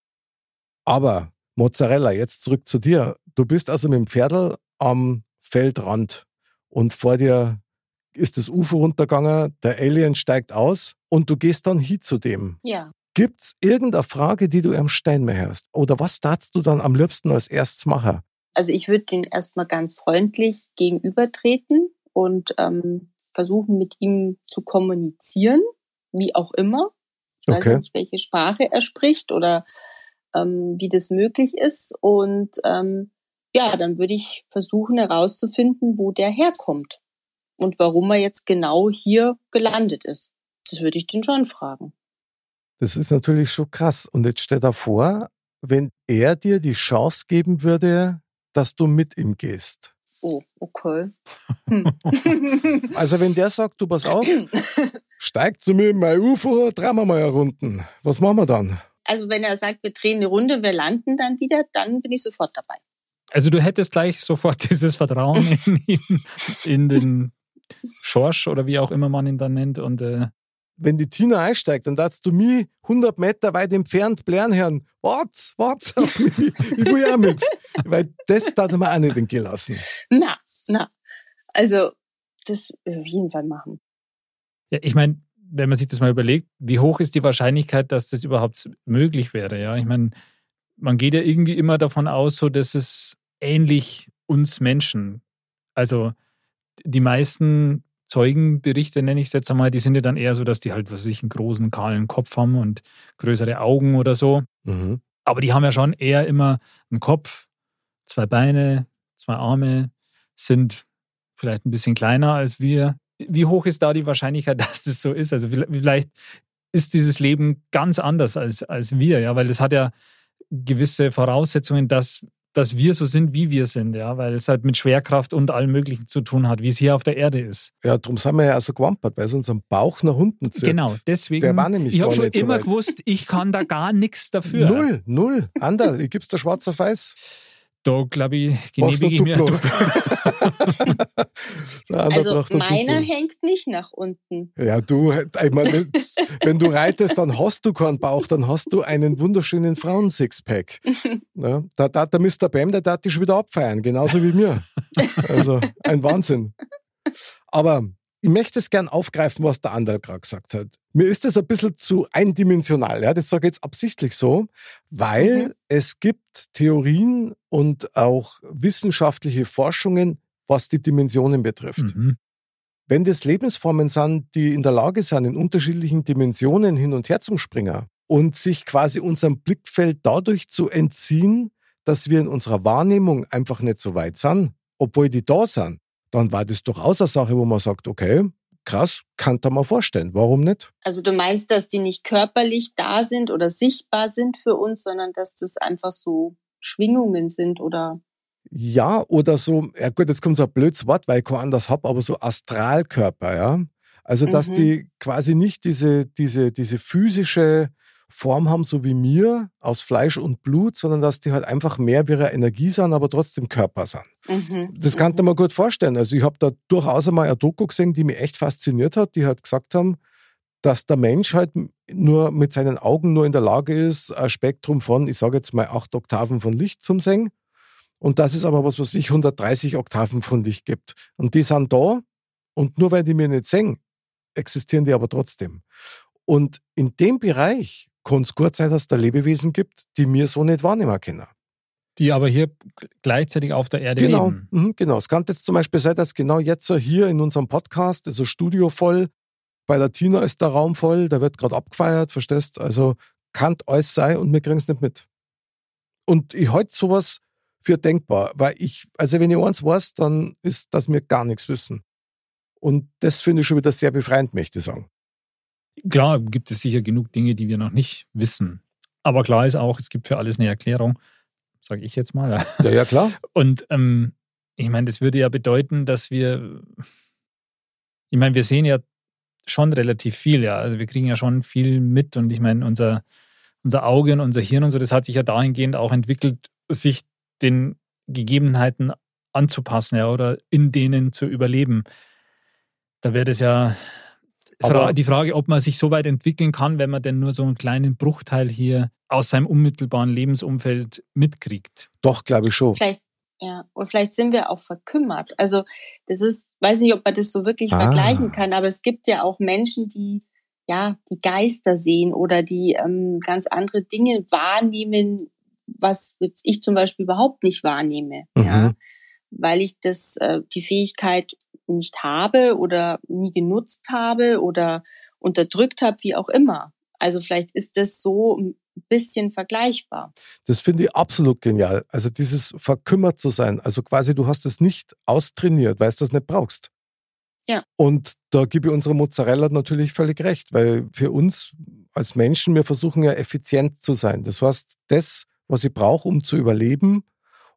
Aber Mozzarella, jetzt zurück zu dir. Du bist also mit dem Pferdl am Feldrand und vor dir ist das Ufer runtergegangen, der Alien steigt aus und du gehst dann hin zu dem. Ja. Gibt's irgendeine Frage, die du am Stein mehr hast? Oder was darfst du dann am liebsten als erstes machen? Also ich würde den erstmal ganz freundlich gegenübertreten und ähm, versuchen, mit ihm zu kommunizieren, wie auch immer. Ich weiß Okay. nicht, welche Sprache er spricht oder ähm, wie das möglich ist. Und ähm, ja, dann würde ich versuchen herauszufinden, wo der herkommt und warum er jetzt genau hier gelandet ist. Das würde ich den schon fragen. Das ist natürlich schon krass. Und jetzt stell dir vor, wenn er dir die Chance geben würde, dass du mit ihm gehst. Oh, okay. Hm. Also wenn der sagt, du pass auf, steig zu mir in mein UFO, drehen wir mal Runden. Was machen wir dann? Also wenn er sagt, wir drehen eine Runde, wir landen dann wieder, dann bin ich sofort dabei. Also du hättest gleich sofort dieses Vertrauen in, ihn, in den Schorsch oder wie auch immer man ihn dann nennt. Und äh, Wenn die Tina einsteigt, dann darfst du mich 100 Meter weit entfernt blären hören. Wart, wart auf mich. Ich will ja mit. Weil das darf man auch nicht entgehen lassen. Na, na. Also das auf jeden Fall machen. ja, ich meine, wenn man sich das mal überlegt, wie hoch ist die Wahrscheinlichkeit, dass das überhaupt möglich wäre? Ja, ich meine, man geht ja irgendwie immer davon aus, so dass es ähnlich uns Menschen, also die meisten Zeugenberichte, nenne ich es jetzt einmal, die sind ja dann eher so, dass die halt, was weiß ich, einen großen, kahlen Kopf haben und größere Augen oder so. Mhm. Aber die haben ja schon eher immer einen Kopf, zwei Beine, zwei Arme, sind vielleicht ein bisschen kleiner als wir. Wie hoch ist da die Wahrscheinlichkeit, dass das so ist? Also vielleicht ist dieses Leben ganz anders als, als wir, ja, weil es hat ja gewisse Voraussetzungen, dass, dass wir so sind, wie wir sind, ja, weil es halt mit Schwerkraft und allem Möglichen zu tun hat, wie es hier auf der Erde ist. Ja, darum sind wir ja auch so gewampert, weil es unseren Bauch nach unten zieht. Genau, deswegen. Der war nämlich ich habe schon so immer weit. gewusst, ich kann da gar nichts dafür. Null, null. Anderl, ich gib's dir schwarz auf weiß. Da, glaube ich, genehmige ich mir. Duplo? Andere Also meiner Duplo. hängt nicht nach unten. Ja, du, ich meine, wenn du reitest, dann hast du keinen Bauch, dann hast du einen wunderschönen Frauen-Sixpack. Ja, da, da, der Mr. Bam, der darf dich schon wieder abfeiern, genauso wie mir. Also ein Wahnsinn. Aber ich möchte es gern aufgreifen, was der Anderl gerade gesagt hat. Mir ist das ein bisschen zu eindimensional, ja, das sage ich jetzt absichtlich so, weil Mhm. es gibt Theorien und auch wissenschaftliche Forschungen, was die Dimensionen betrifft. Mhm. Wenn das Lebensformen sind, die in der Lage sind, in unterschiedlichen Dimensionen hin und her zu springen und sich quasi unserem Blickfeld dadurch zu entziehen, dass wir in unserer Wahrnehmung einfach nicht so weit sind, obwohl die da sind, dann war das durchaus eine Sache, wo man sagt, okay, krass, kann da mal vorstellen, warum nicht? Also du meinst, dass die nicht körperlich da sind oder sichtbar sind für uns, sondern dass das einfach so Schwingungen sind oder Ja, oder so, ja gut, jetzt kommt so ein blödes Wort, weil ich kein anders hab, aber so Astralkörper, ja. Also, dass Mhm. die quasi nicht diese, diese, diese physische Form haben, so wie mir, aus Fleisch und Blut, sondern dass die halt einfach mehr wie ihre Energie sind, aber trotzdem Körper sind. mhm. Das kann man gut vorstellen. Also, ich habe da durchaus einmal eine Doku gesehen, die mich echt fasziniert hat, die halt gesagt haben, dass der Mensch halt nur mit seinen Augen nur in der Lage ist, ein Spektrum von, ich sage jetzt mal, acht Oktaven von Licht zum sehen. Und dass es aber was, was ich 130 Oktaven von Licht gibt. Und die sind da und nur weil die mir nicht sehen, existieren die aber trotzdem. Und in dem Bereich kann es gut sein, dass es da Lebewesen gibt, die mir so nicht wahrnehmen können. Die aber hier gleichzeitig auf der Erde Genau, leben. mhm, genau. Es kann jetzt zum Beispiel sein, dass genau jetzt hier in unserem Podcast ist das Studio voll, bei der Tina ist der Raum voll, da wird gerade abgefeiert, verstehst? Also kann alles sein und wir kriegen es nicht mit. Und ich halte sowas für denkbar, weil ich, also wenn ich eins weiß, dann ist, dass wir gar nichts wissen. Und das finde ich schon wieder sehr befreiend, möchte ich sagen. Klar gibt es sicher genug Dinge, die wir noch nicht wissen. Aber klar ist auch, es gibt für alles eine Erklärung, sage ich jetzt mal. Ja, ja, klar. Und ähm, ich meine, das würde ja bedeuten, dass wir, ich meine, wir sehen ja schon relativ viel, ja. Also wir kriegen ja schon viel mit und ich meine, unser, unser Auge und unser Hirn und so, das hat sich ja dahingehend auch entwickelt, sich den Gegebenheiten anzupassen, ja, oder in denen zu überleben. Da wäre das ja Fra die Frage, ob man sich so weit entwickeln kann, wenn man denn nur so einen kleinen Bruchteil hier aus seinem unmittelbaren Lebensumfeld mitkriegt. Doch, glaube ich schon. Vielleicht, ja, und vielleicht sind wir auch verkümmert. Also, das ist, weiß nicht, ob man das so wirklich ah. vergleichen kann, aber es gibt ja auch Menschen, die ja, die Geister sehen oder die ähm, ganz andere Dinge wahrnehmen, was ich zum Beispiel überhaupt nicht wahrnehme. Mhm. Ja, weil ich das, äh, die Fähigkeit nicht habe oder nie genutzt habe oder unterdrückt habe, wie auch immer. Also vielleicht ist das so ein bisschen vergleichbar. Das finde ich absolut genial. Also dieses verkümmert zu sein. Also quasi du hast es nicht austrainiert, weil du das nicht brauchst. Ja. Und da gebe ich unserer Mozzarella natürlich völlig recht, weil für uns als Menschen, wir versuchen ja effizient zu sein. Das heißt, das, was ich brauche, um zu überleben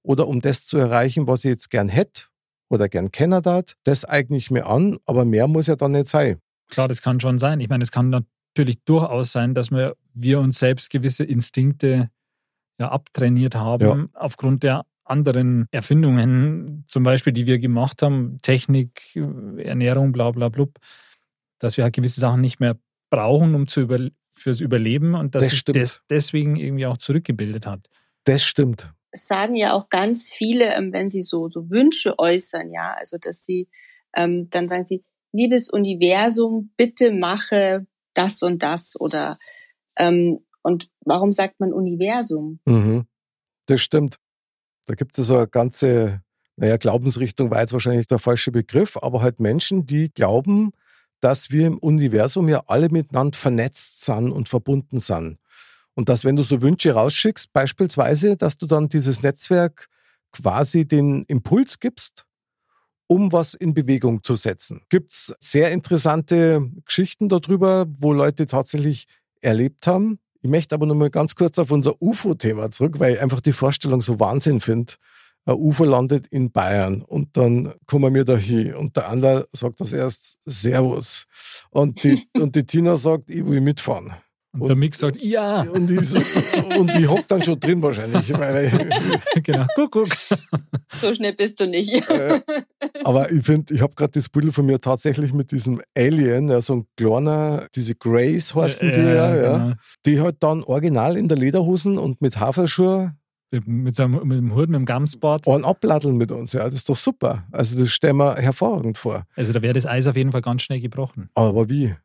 oder um das zu erreichen, was ich jetzt gern hätte oder gern kennen darf, das eigne ich mir an, aber mehr muss ja dann nicht sein. Klar, das kann schon sein. Ich meine, es kann natürlich durchaus sein, dass wir, wir uns selbst gewisse Instinkte ja abtrainiert haben ja. aufgrund der anderen Erfindungen, zum Beispiel, die wir gemacht haben, Technik, Ernährung, bla bla blub, dass wir halt gewisse Sachen nicht mehr brauchen, um zu über, fürs Überleben und dass das sich das deswegen irgendwie auch zurückgebildet hat. Das stimmt sagen ja auch ganz viele, ähm, wenn sie so, so Wünsche äußern, ja, also dass sie, ähm, dann sagen sie, liebes Universum, bitte mache das und das oder ähm, und warum sagt man Universum? Mhm. Das stimmt. Da gibt es so eine ganze, naja, Glaubensrichtung war jetzt wahrscheinlich der falsche Begriff, aber halt Menschen, die glauben, dass wir im Universum ja alle miteinander vernetzt sind und verbunden sind. Und dass, wenn du so Wünsche rausschickst, beispielsweise, dass du dann dieses Netzwerk quasi den Impuls gibst, um was in Bewegung zu setzen. Gibt es sehr interessante Geschichten darüber, wo Leute tatsächlich erlebt haben. Ich möchte aber noch mal ganz kurz auf unser UFO-Thema zurück, weil ich einfach die Vorstellung so Wahnsinn finde. Ein UFO landet in Bayern und dann kommen wir da hin und der andere sagt das erst Servus und die, und die Tina sagt, ich will mitfahren. Und, und der Mick sagt, ja. Und die, und die hockt dann schon drin wahrscheinlich. Genau, guck, guck. So schnell bist du nicht. Äh, aber ich finde, ich habe gerade das Bild von mir tatsächlich mit diesem Alien, ja, so ein kleiner, diese Grace heißen die ja, ja, genau. die halt dann original in der Lederhosen und mit Haferschuhe mit, so einem, mit dem Hut, mit dem Gamsbart. Und abladdeln mit uns, ja, das ist doch super. Also das stellen wir hervorragend vor. Also da wäre das Eis auf jeden Fall ganz schnell gebrochen. Aber wie?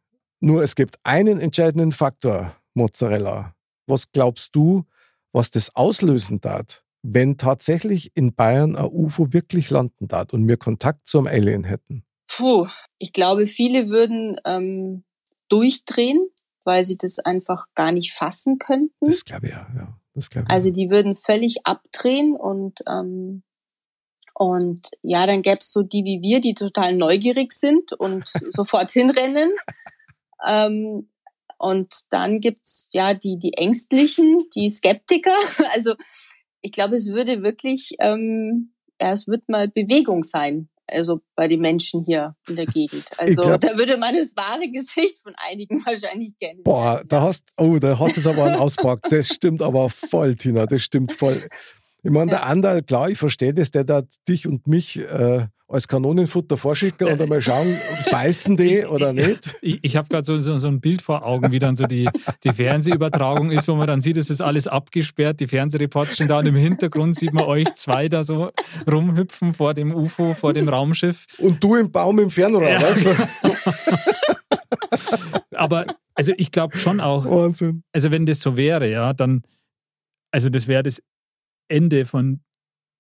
Nur es gibt einen entscheidenden Faktor, Mozzarella. Was glaubst du, was das auslösen darf, wenn tatsächlich in Bayern ein UFO wirklich landen darf und wir Kontakt zum Alien hätten? Puh, ich glaube, viele würden ähm, durchdrehen, weil sie das einfach gar nicht fassen könnten. Das glaube ich ja, ja. Das glaub ich also die würden völlig abdrehen und ähm, und ja, dann gäbe es so die wie wir, die total neugierig sind und sofort hinrennen. Ähm, und dann gibt's ja die, die Ängstlichen, die Skeptiker. Also ich glaube, es würde wirklich, ähm, ja, es wird mal Bewegung sein. Also bei den Menschen hier in der Gegend. Also glaub, da würde man das wahre Gesicht von einigen wahrscheinlich kennen. Boah, da hast, oh, da hast du aber einen Auspack. Das stimmt aber voll, Tina. Das stimmt voll. Ich meine, der Andal, klar, ich verstehe das, der da dich und mich äh, als Kanonenfutter vorschicken und einmal schauen, beißen die oder nicht. Ich, ich habe gerade so, so, so, ein Bild vor Augen, wie dann so die, die Fernsehübertragung ist, wo man dann sieht, es ist alles abgesperrt, die Fernsehreporter stehen da und im Hintergrund sieht man euch zwei da so rumhüpfen vor dem UFO, vor dem Raumschiff. Und du im Baum im Fernrohr, ja. weißt du? Aber also ich glaube schon auch, Wahnsinn. also wenn das so wäre, ja, dann, also das wäre das Ende von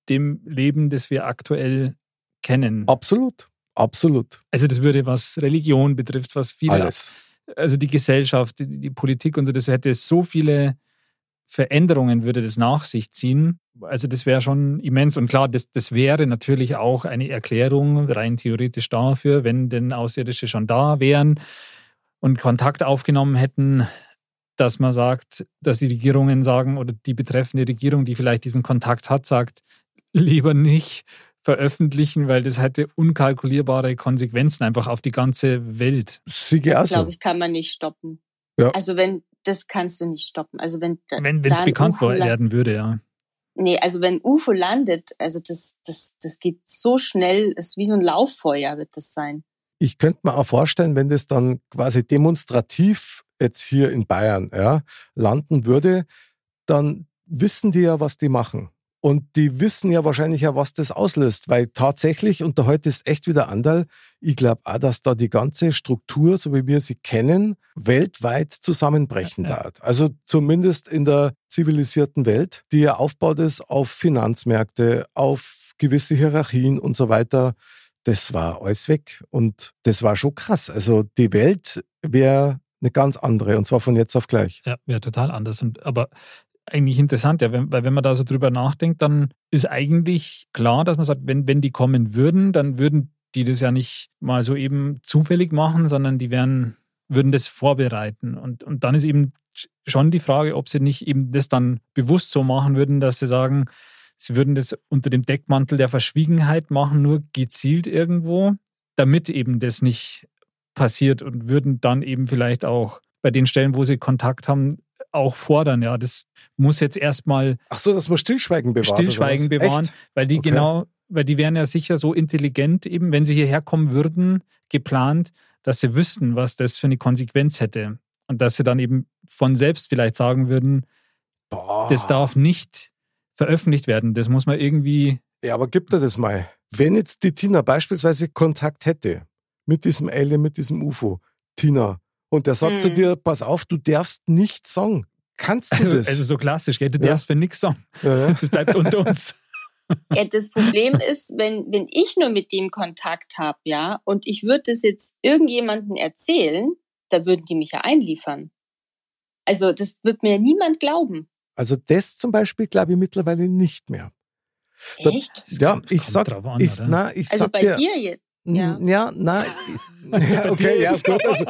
dem Leben, das wir aktuell kennen. Absolut, absolut. Also das würde, was Religion betrifft, was viele, Alles. also die Gesellschaft, die, die Politik und so, das hätte so viele Veränderungen würde das nach sich ziehen. Also das wäre schon immens. Und klar, das, das wäre natürlich auch eine Erklärung rein theoretisch dafür, wenn denn Außerirdische schon da wären und Kontakt aufgenommen hätten, dass man sagt, dass die Regierungen sagen oder die betreffende Regierung, die vielleicht diesen Kontakt hat, sagt, lieber nicht veröffentlichen, weil das hätte unkalkulierbare Konsequenzen einfach auf die ganze Welt. das, glaube ich, kann man nicht stoppen. Ja. Also wenn, das kannst du nicht stoppen. Also wenn wenn es bekannt UFO werden würde, ja. Nee, also wenn UFO landet, also das, das, das geht so schnell, es ist wie so ein Lauffeuer wird das sein. Ich könnte mir auch vorstellen, wenn das dann quasi demonstrativ jetzt hier in Bayern ja, landen würde, dann wissen die ja, was die machen. Und die wissen ja wahrscheinlich ja, was das auslöst, weil tatsächlich, und da heute ist echt wieder Andal, ich glaube auch, dass da die ganze Struktur, so wie wir sie kennen, weltweit zusammenbrechen ja, ja. Also zumindest in der zivilisierten Welt, die ja aufbaut ist auf Finanzmärkte, auf gewisse Hierarchien und so weiter. Das war alles weg. Und das war schon krass. Also die Welt wäre eine ganz andere und zwar von jetzt auf gleich. Ja, wäre total anders. Und, aber eigentlich interessant, ja, weil wenn man da so drüber nachdenkt, dann ist eigentlich klar, dass man sagt, wenn, wenn die kommen würden, dann würden die das ja nicht mal so eben zufällig machen, sondern die wären, würden das vorbereiten. Und, und dann ist eben schon die Frage, ob sie nicht eben das dann bewusst so machen würden, dass sie sagen, sie würden das unter dem Deckmantel der Verschwiegenheit machen, nur gezielt irgendwo, damit eben das nicht passiert und würden dann eben vielleicht auch bei den Stellen, wo sie Kontakt haben, auch fordern. Ja, das muss jetzt erstmal. Ach so, dass man Stillschweigen bewahren. Stillschweigen bewahren, Echt? weil die okay. genau, weil die wären ja sicher so intelligent, eben wenn sie hierher kommen würden, geplant, dass sie wüssten, was das für eine Konsequenz hätte. Und dass sie dann eben von selbst vielleicht sagen würden, Boah. das darf nicht veröffentlicht werden. Das muss man irgendwie. Ja, aber gibt er das mal. Wenn jetzt die Tina beispielsweise Kontakt hätte mit diesem Alien, mit diesem UFO, Tina, und der sagt mhm. zu dir, pass auf, du darfst nichts sagen. Kannst du also, das? Also so klassisch, gell? du ja. darfst für nichts sagen. Ja, ja. Das bleibt unter uns. Ja, das Problem ist, wenn, wenn ich nur mit dem Kontakt habe, ja, und ich würde das jetzt irgendjemandem erzählen, da würden die mich ja einliefern. Also das wird mir niemand glauben. Also das zum Beispiel glaube ich mittlerweile nicht mehr. Echt? Da, ja, ich sag, an, ich, na, ich also sag bei dir, dir jetzt. Ja, ja nein. ja, okay, ja, gut. Also,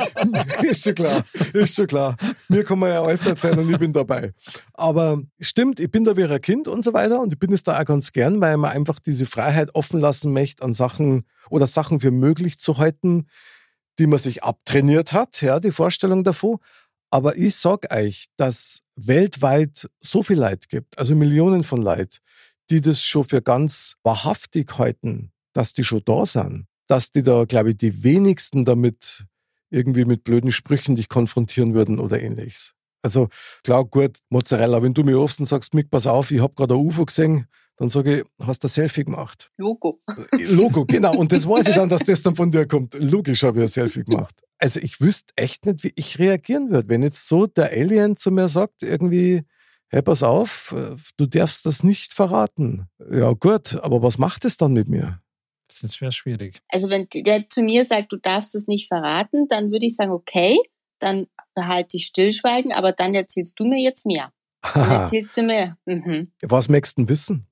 ist schon klar. Ist schon klar. Mir kann man ja alles erzählen und ich bin dabei. Aber stimmt, ich bin da wie ein Kind und so weiter und ich bin es da auch ganz gern, weil man einfach diese Freiheit offen lassen möchte, an Sachen oder Sachen für möglich zu halten, die man sich abtrainiert hat, ja, die Vorstellung davon. Aber ich sag euch, dass weltweit so viel Leid gibt, also Millionen von Leid, die das schon für ganz wahrhaftig halten, dass die schon da sind dass die da, glaube ich, die wenigsten damit irgendwie mit blöden Sprüchen dich konfrontieren würden oder ähnliches. Also klar, gut, Mozzarella, wenn du mir rufst und sagst, Mick, pass auf, ich habe gerade ein UFO gesehen, dann sage ich, hast du ein Selfie gemacht? Logo. Äh, Logo, genau. Und das weiß ich dann, dass das dann von dir kommt. Logisch habe ich ein Selfie gemacht. Also ich wüsste echt nicht, wie ich reagieren würde, wenn jetzt so der Alien zu mir sagt, irgendwie, hey, pass auf, äh, du darfst das nicht verraten. Ja gut, aber was macht es dann mit mir? Das wäre schwierig. Also wenn der zu mir sagt, du darfst es nicht verraten, dann würde ich sagen, okay, dann behalte ich Stillschweigen, aber dann erzählst du mir jetzt mehr. Dann erzählst du mir. Mhm. Was möchtest du wissen?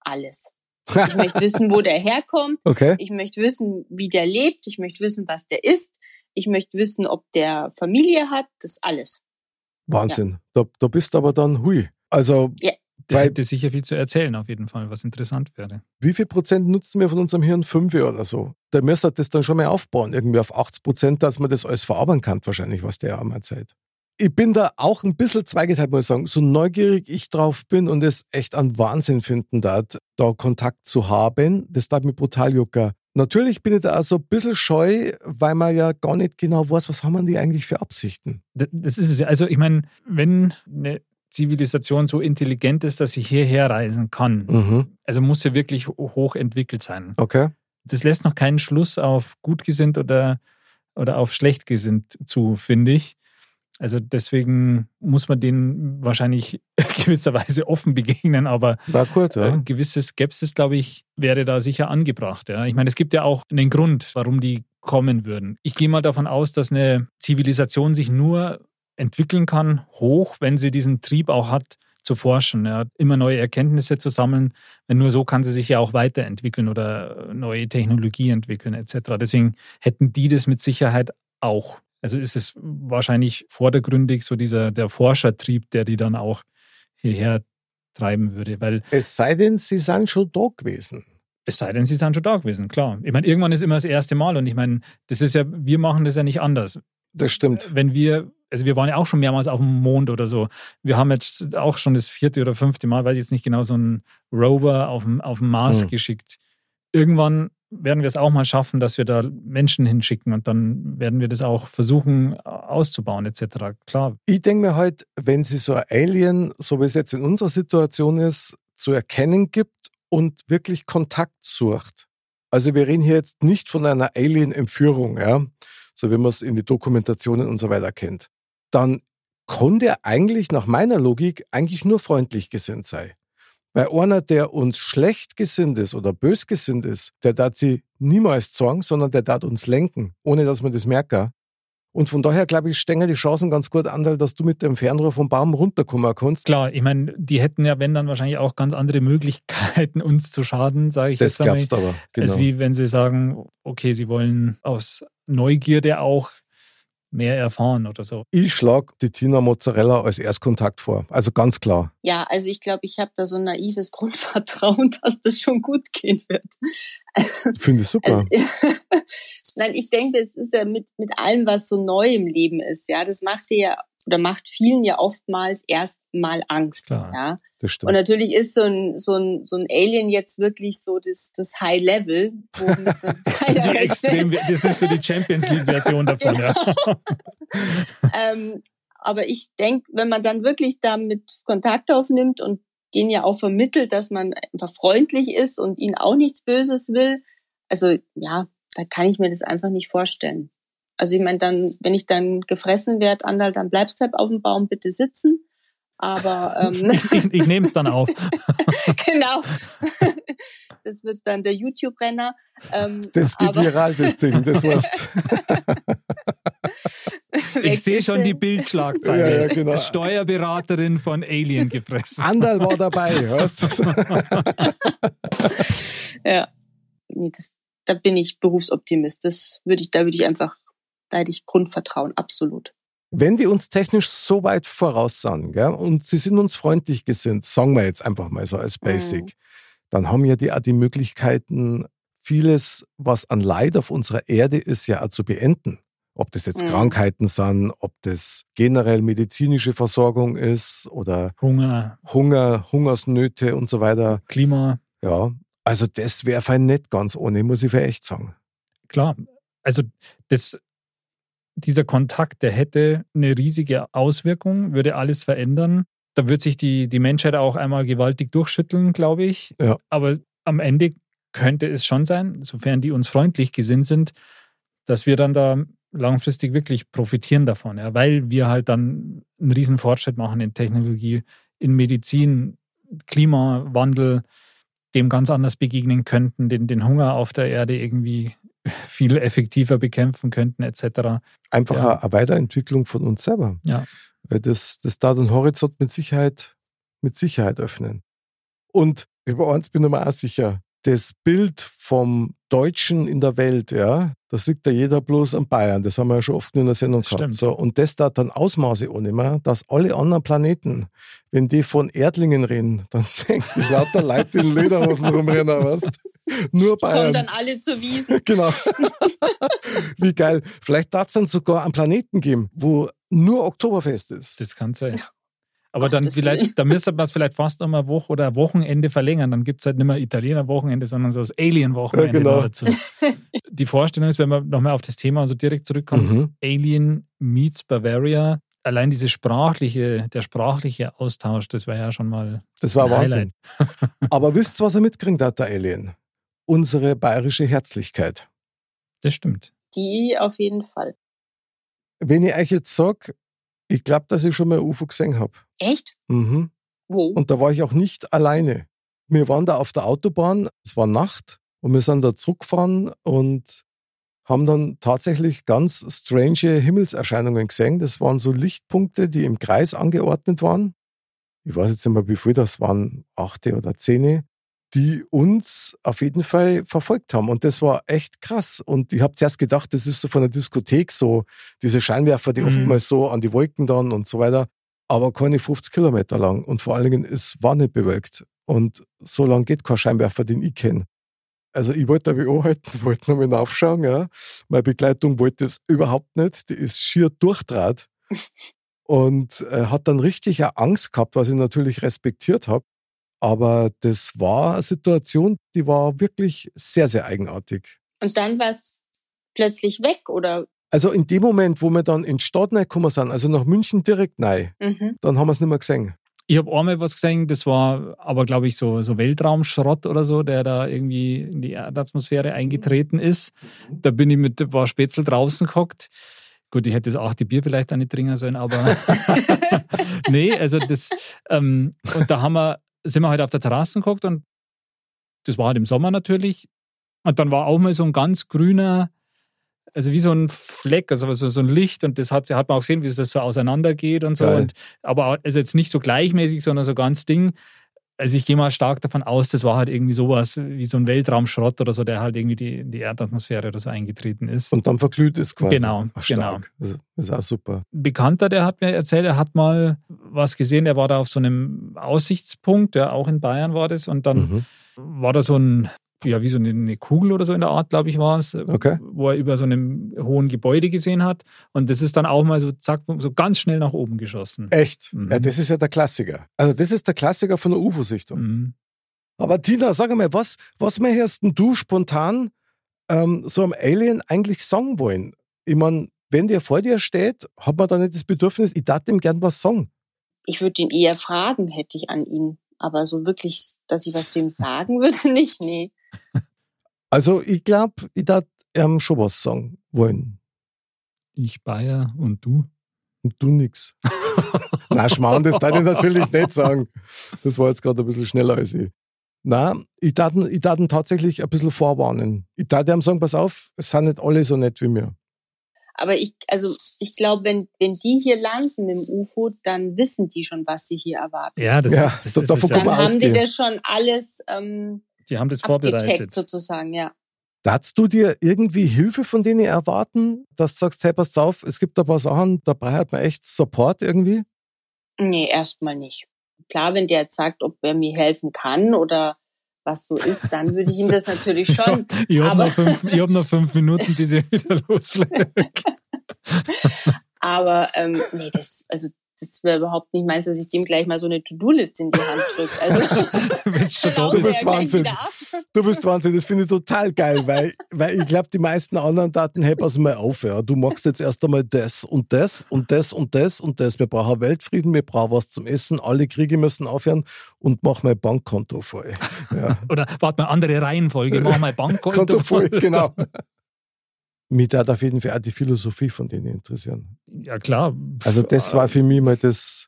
Alles. Ich möchte wissen, wo der herkommt. Okay. Ich möchte wissen, wie der lebt. Ich möchte wissen, was der isst. Ich möchte wissen, ob der Familie hat. Das alles. Wahnsinn. Ja. Da, da bist du aber dann hui. Also ja. Der Weil, hätte sicher viel zu erzählen, auf jeden Fall, was interessant wäre. Wie viel Prozent nutzen wir von unserem Hirn? Fünf oder so. Der müsste das dann schon mal aufbauen, irgendwie auf 80 Prozent, dass man das alles verarbeiten kann, wahrscheinlich, was der einmal Zeit. Ich bin da auch ein bisschen zweigeteilt, muss ich sagen. So neugierig ich drauf bin und es echt an Wahnsinn finden darf, da Kontakt zu haben, das darf mich brutal jucker. Natürlich bin ich da auch so ein bisschen scheu, weil man ja gar nicht genau weiß, was haben die eigentlich für Absichten. Das ist es ja. Also ich meine, wenn eine Zivilisation so intelligent ist, dass sie hierher reisen kann. Mhm. Also muss sie wirklich hoch entwickelt sein. Okay. Das lässt noch keinen Schluss auf gut gesinnt oder, oder auf schlecht gesinnt zu, finde ich. Also deswegen muss man denen wahrscheinlich gewisserweise offen begegnen, aber gut, ja. eine gewisse Skepsis, glaube ich, wäre da sicher angebracht. Ja. Ich meine, es gibt ja auch einen Grund, warum die kommen würden. Ich gehe mal davon aus, dass eine Zivilisation sich nur entwickeln kann, hoch, wenn sie diesen Trieb auch hat, zu forschen, ja, immer neue Erkenntnisse zu sammeln. Denn nur so kann sie sich ja auch weiterentwickeln oder neue Technologie entwickeln etc. Deswegen hätten die das mit Sicherheit auch. Also ist es wahrscheinlich vordergründig so dieser der Forschertrieb, der die dann auch hierher treiben würde. Weil es sei denn, sie sind schon da gewesen. Es sei denn, sie sind schon da gewesen, klar. Ich meine, irgendwann ist immer das erste Mal und ich meine, das ist ja, wir machen das ja nicht anders. Das stimmt. Wenn wir, also wir waren ja auch schon mehrmals auf dem Mond oder so. Wir haben jetzt auch schon das vierte oder fünfte Mal, weiß ich jetzt nicht genau, so einen Rover auf dem, auf dem Mars hm. geschickt. Irgendwann werden wir es auch mal schaffen, dass wir da Menschen hinschicken und dann werden wir das auch versuchen auszubauen etc. Klar. Ich denke mir halt, wenn sie so ein Alien, so wie es jetzt in unserer Situation ist, zu erkennen gibt und wirklich Kontakt sucht. Also wir reden hier jetzt nicht von einer Alien-Entführung, ja, so wie man es in die Dokumentationen und so weiter kennt. Dann konnte er eigentlich nach meiner Logik eigentlich nur freundlich gesinnt sein. Weil einer, der uns schlecht gesinnt ist oder bös gesinnt ist, der darf sie niemals zwang, sondern der darf uns lenken, ohne dass man das merkt. Und von daher, glaube ich, stehen die Chancen ganz gut an, dass du mit dem Fernrohr vom Baum runterkommen kannst. Klar, ich meine, die hätten ja, wenn dann wahrscheinlich auch ganz andere Möglichkeiten, uns zu schaden, sage ich das jetzt. Das gab's aber, genau. Als wie wenn sie sagen, okay, sie wollen aus Neugierde auch mehr erfahren oder so. Ich schlage die Tina Mozzarella als Erstkontakt vor. Also ganz klar. Ja, also ich glaube, ich habe da so ein naives Grundvertrauen, dass das schon gut gehen wird. Finde ich super. Also, Nein, ich denke, es ist ja mit, mit allem, was so neu im Leben ist, ja, das macht dir ja oder macht vielen ja oftmals erstmal Angst. Klar, ja. Das stimmt. Und natürlich ist so ein, so ein, so ein Alien jetzt wirklich so das, das High Level, womit man das, extrem, das ist so die Champions League-Version davon, ja. ähm, aber ich denke, wenn man dann wirklich damit Kontakt aufnimmt und denen ja auch vermittelt, dass man einfach freundlich ist und ihnen auch nichts Böses will, also ja, da kann ich mir das einfach nicht vorstellen. Also ich meine, dann, wenn ich dann gefressen werde, Andal, dann bleibst du halt auf dem Baum bitte sitzen. Aber ähm, ich, ich nehme es dann auf. genau. Das wird dann der YouTube-Renner. Ähm, das geht viral, das Ding, das war's. ich sehe schon die Bildschlagzeile. Ja, ja, genau. Steuerberaterin von Alien gefressen. Andal war dabei, hörst du? ja. Nee, das, da bin ich Berufsoptimist. Das würde ich, da würde ich einfach da hätte ich Grundvertrauen, absolut. Wenn die uns technisch so weit voraus sind gell, und sie sind uns freundlich gesinnt, sagen wir jetzt einfach mal so als Basic, mhm. dann haben ja die auch die Möglichkeiten, vieles, was an Leid auf unserer Erde ist, ja auch zu beenden. Ob das jetzt mhm. Krankheiten sind, ob das generell medizinische Versorgung ist oder Hunger, Hunger, Hungersnöte und so weiter. Klima. Ja, also das wäre fein nicht ganz ohne, muss ich für echt sagen. Klar, also das dieser Kontakt, der hätte eine riesige Auswirkung, würde alles verändern. Da wird sich die, die Menschheit auch einmal gewaltig durchschütteln, glaube ich. Ja. Aber am Ende könnte es schon sein, sofern die uns freundlich gesinnt sind, dass wir dann da langfristig wirklich profitieren davon, ja, weil wir halt dann einen riesen Fortschritt machen in Technologie, in Medizin, Klimawandel, dem ganz anders begegnen könnten, den, den Hunger auf der Erde irgendwie viel effektiver bekämpfen könnten, etc. Einfach ja. eine Weiterentwicklung von uns selber. Ja. Weil das, das da den Horizont mit Sicherheit, mit Sicherheit öffnen. Und über eins bin ich mir auch sicher, das Bild vom Deutschen in der Welt, ja, da sieht da jeder bloß an Bayern. Das haben wir ja schon oft in der Sendung gehabt. Stimmt. So, und das da dann Ausmaße annehmen, dass alle anderen Planeten, wenn die von Erdlingen reden, dann senkt die lauter Leute in Lederhosen rumrennen, weißt Nur Bayern. Kommen dann alle zur Wiesen. genau. Wie geil. Vielleicht darf es dann sogar einen Planeten geben, wo nur Oktoberfest ist. Das kann sein. Aber Ach, dann vielleicht, da müsste man es vielleicht fast noch eine Woche oder Wochenende verlängern. Dann gibt es halt nicht mehr Italiener-Wochenende, sondern so das Alien-Wochenende ja, genau. dazu. Die Vorstellung ist, wenn wir nochmal auf das Thema so direkt zurückkommen, mhm. Alien meets Bavaria. Allein diese sprachliche, der sprachliche Austausch, das war ja schon mal. Das war Wahnsinn. Aber wisst ihr, was er mitkriegt hat, der Alien? Unsere bayerische Herzlichkeit. Das stimmt. Die auf jeden Fall. Wenn ich euch jetzt sage, ich glaube, dass ich schon mal ein UFO gesehen habe. Echt? Mhm. Wo? Und da war ich auch nicht alleine. Wir waren da auf der Autobahn, es war Nacht und wir sind da zurückgefahren und haben dann tatsächlich ganz strange Himmelserscheinungen gesehen. Das waren so Lichtpunkte, die im Kreis angeordnet waren. Ich weiß jetzt nicht mehr, wie viel das waren, achte oder zehn, die uns auf jeden Fall verfolgt haben. Und das war echt krass. Und ich habe zuerst gedacht, das ist so von der Diskothek so, diese Scheinwerfer, die mhm. oftmals so an die Wolken dann und so weiter. Aber keine 50 Kilometer lang. Und vor allen Dingen, es war nicht bewölkt. Und so lang geht kein Scheinwerfer, den ich kenne. Also ich wollte da wie anhalten, wollte nochmal nachschauen. Ja. Meine Begleitung wollte das überhaupt nicht. Die ist schier durchdraht. und äh, hat dann richtig Angst gehabt, was ich natürlich respektiert habe. Aber das war eine Situation, die war wirklich sehr, sehr eigenartig. Und dann war es plötzlich weg, oder? Also in dem Moment, wo wir dann in die Stadt gekommen sind, also nach München direkt rein, mhm. dann haben wir es nicht mehr gesehen. Ich habe einmal was gesehen, das war aber, glaube ich, so, so Weltraumschrott oder so, der da irgendwie in die Erdatmosphäre eingetreten ist. Da bin ich mit ein paar Spätzl draußen gehockt. Gut, ich hätte das achte Bier vielleicht auch nicht trinken sollen, aber nee, also das, ähm, und da haben wir, sind wir halt auf der Terrasse geguckt und das war halt im Sommer natürlich. Und dann war auch mal so ein ganz grüner, also wie so ein Fleck, also so, so ein Licht und das hat, hat man auch gesehen, wie es das so auseinandergeht und so. Und, aber also jetzt nicht so gleichmäßig, sondern so ganz Ding. Also ich gehe mal stark davon aus, das war halt irgendwie sowas wie so ein Weltraumschrott oder so, der halt irgendwie die, in die Erdatmosphäre oder so eingetreten ist. Und dann verglüht ist quasi. Genau, Ach, genau. Das ist auch super. Bekannter, der hat mir erzählt, er hat mal was gesehen, der war da auf so einem Aussichtspunkt, ja, auch in Bayern war das, und dann mhm. war da so ein ja, wie so eine Kugel oder so in der Art, glaube ich, war es, okay. wo er über so einem hohen Gebäude gesehen hat. Und das ist dann auch mal so, zack, so ganz schnell nach oben geschossen. Echt? Mhm. Ja, das ist ja der Klassiker. Also, das ist der Klassiker von der UFO-Sichtung. Mhm. Aber Tina, sag mal, was, was möchtest du spontan ähm, so einem Alien eigentlich sagen wollen? Ich meine, wenn der vor dir steht, hat man da nicht das Bedürfnis, ich darf ihm gern was sagen. Ich würde ihn eher fragen, hätte ich an ihn. Aber so wirklich, dass ich was zu ihm sagen würde, nicht, nee. Also ich glaube, ich darf ihm schon was sagen wollen. Ich Bayer und du? Und du nix. Na, Schmarrn, das darf ich natürlich nicht sagen. Das war jetzt gerade ein bisschen schneller als ich. Na, ich darf, ich ihn tatsächlich ein bisschen vorwarnen. Ich darf ihm sagen, pass auf, es sind nicht alle so nett wie mir. Aber ich, also ich glaube, wenn, wenn die hier landen im UFO, dann wissen die schon, was sie hier erwarten. Ja, das, ja, das, das ist davon ja. Dann haben die das schon alles ähm, die haben das vorbereitet. sozusagen, ja. Darfst du dir irgendwie Hilfe von denen erwarten, dass du sagst, hey, pass auf, es gibt ein paar Sachen, dabei hat man echt Support irgendwie? Nee, erstmal nicht. Klar, wenn der jetzt sagt, ob er mir helfen kann oder was so ist, dann würde ich ihm das natürlich schon. ich habe noch, fünf, hab noch fünf Minuten, die sie wieder loslegt. aber ähm, nee, das, also das wäre überhaupt nicht meins, dass ich dem gleich mal so eine To-Do-Liste in die Hand drücke. Also, du bist Wahnsinn. Du bist Wahnsinn. Das finde ich total geil, weil, weil ich glaube, die meisten anderen Daten, hey, pass mal auf, ja. Du machst jetzt erst einmal das und das und das und das und das. Wir brauchen Weltfrieden, wir brauchen was zum Essen, alle Kriege müssen aufhören und mach mein Bankkonto voll. Ja. Oder warte mal, andere Reihenfolge, mach mein Bankkonto voll. Genau. mich da auf jeden Fall auch die Philosophie von denen interessieren. Ja, klar. Also das war für mich mal das.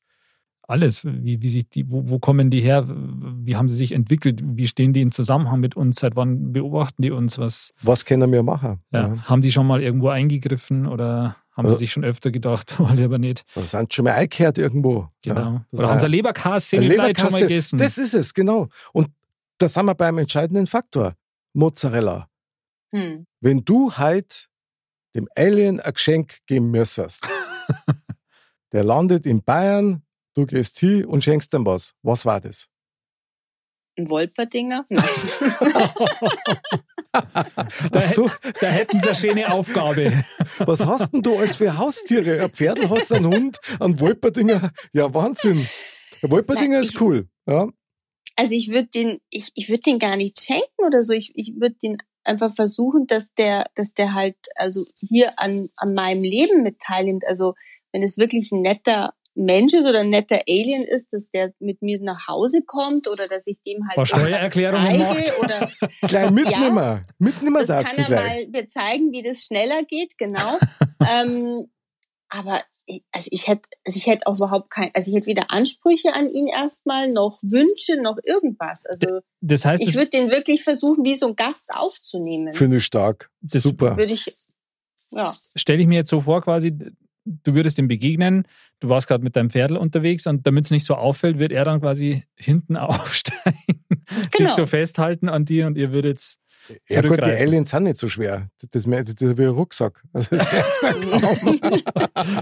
Alles. Wie, wie sich die, wo, wo kommen die her? Wie haben sie sich entwickelt? Wie stehen die in Zusammenhang mit uns? Seit wann beobachten die uns? Was, was können wir machen? Ja, ja. Haben die schon mal irgendwo eingegriffen oder haben also, sie sich schon öfter gedacht, mal lieber nicht? Oder sind schon mal eingekehrt irgendwo. Genau. Ja, oder haben sie eine Leberkasse Leberkasse, schon mal gegessen? Das ist es, genau. Und da sind wir beim entscheidenden Faktor. Mozzarella. Hm. Wenn du halt dem Alien ein Geschenk geben müsstest. Der landet in Bayern, du gehst hin und schenkst ihm was. Was war das? Ein Wolperdinger? Nein. da, so. da hätten sie eine schöne Aufgabe. Was hast denn du als für Haustiere? Ein Pferdl hat einen Hund, ein Wolperdinger. Ja, Wahnsinn. Der Wolperdinger Nein, ist cool. Ja. Also ich würde den, ich, ich würde den gar nicht schenken oder so. Ich, ich würde den einfach versuchen, dass der, dass der halt also hier an, an meinem Leben mit teilnimmt. Also wenn es wirklich ein netter Mensch ist oder ein netter Alien ist, dass der mit mir nach Hause kommt oder dass ich dem halt Steuererklärungen zeige oder klein Mitnehmer, ja, Mitnehmer das kann er gleich. mal mir zeigen, wie das schneller geht, genau. ähm, aber also ich hätte, also ich hätte auch überhaupt kein, also ich hätte weder Ansprüche an ihn erstmal, noch Wünsche, noch irgendwas. Also das heißt, ich würde den wirklich versuchen, wie so ein Gast aufzunehmen. Finde ich stark. Das Super. Würde ich Ja. Stelle ich mir jetzt so vor, quasi, du würdest ihm begegnen, du warst gerade mit deinem Pferdl unterwegs und damit es nicht so auffällt, wird er dann quasi hinten aufsteigen, sich Genau. so festhalten an dir und ihr würdet Ja gut, die. Aliens sind nicht so schwer. Das, das, das ist wie ein Rucksack. Also das.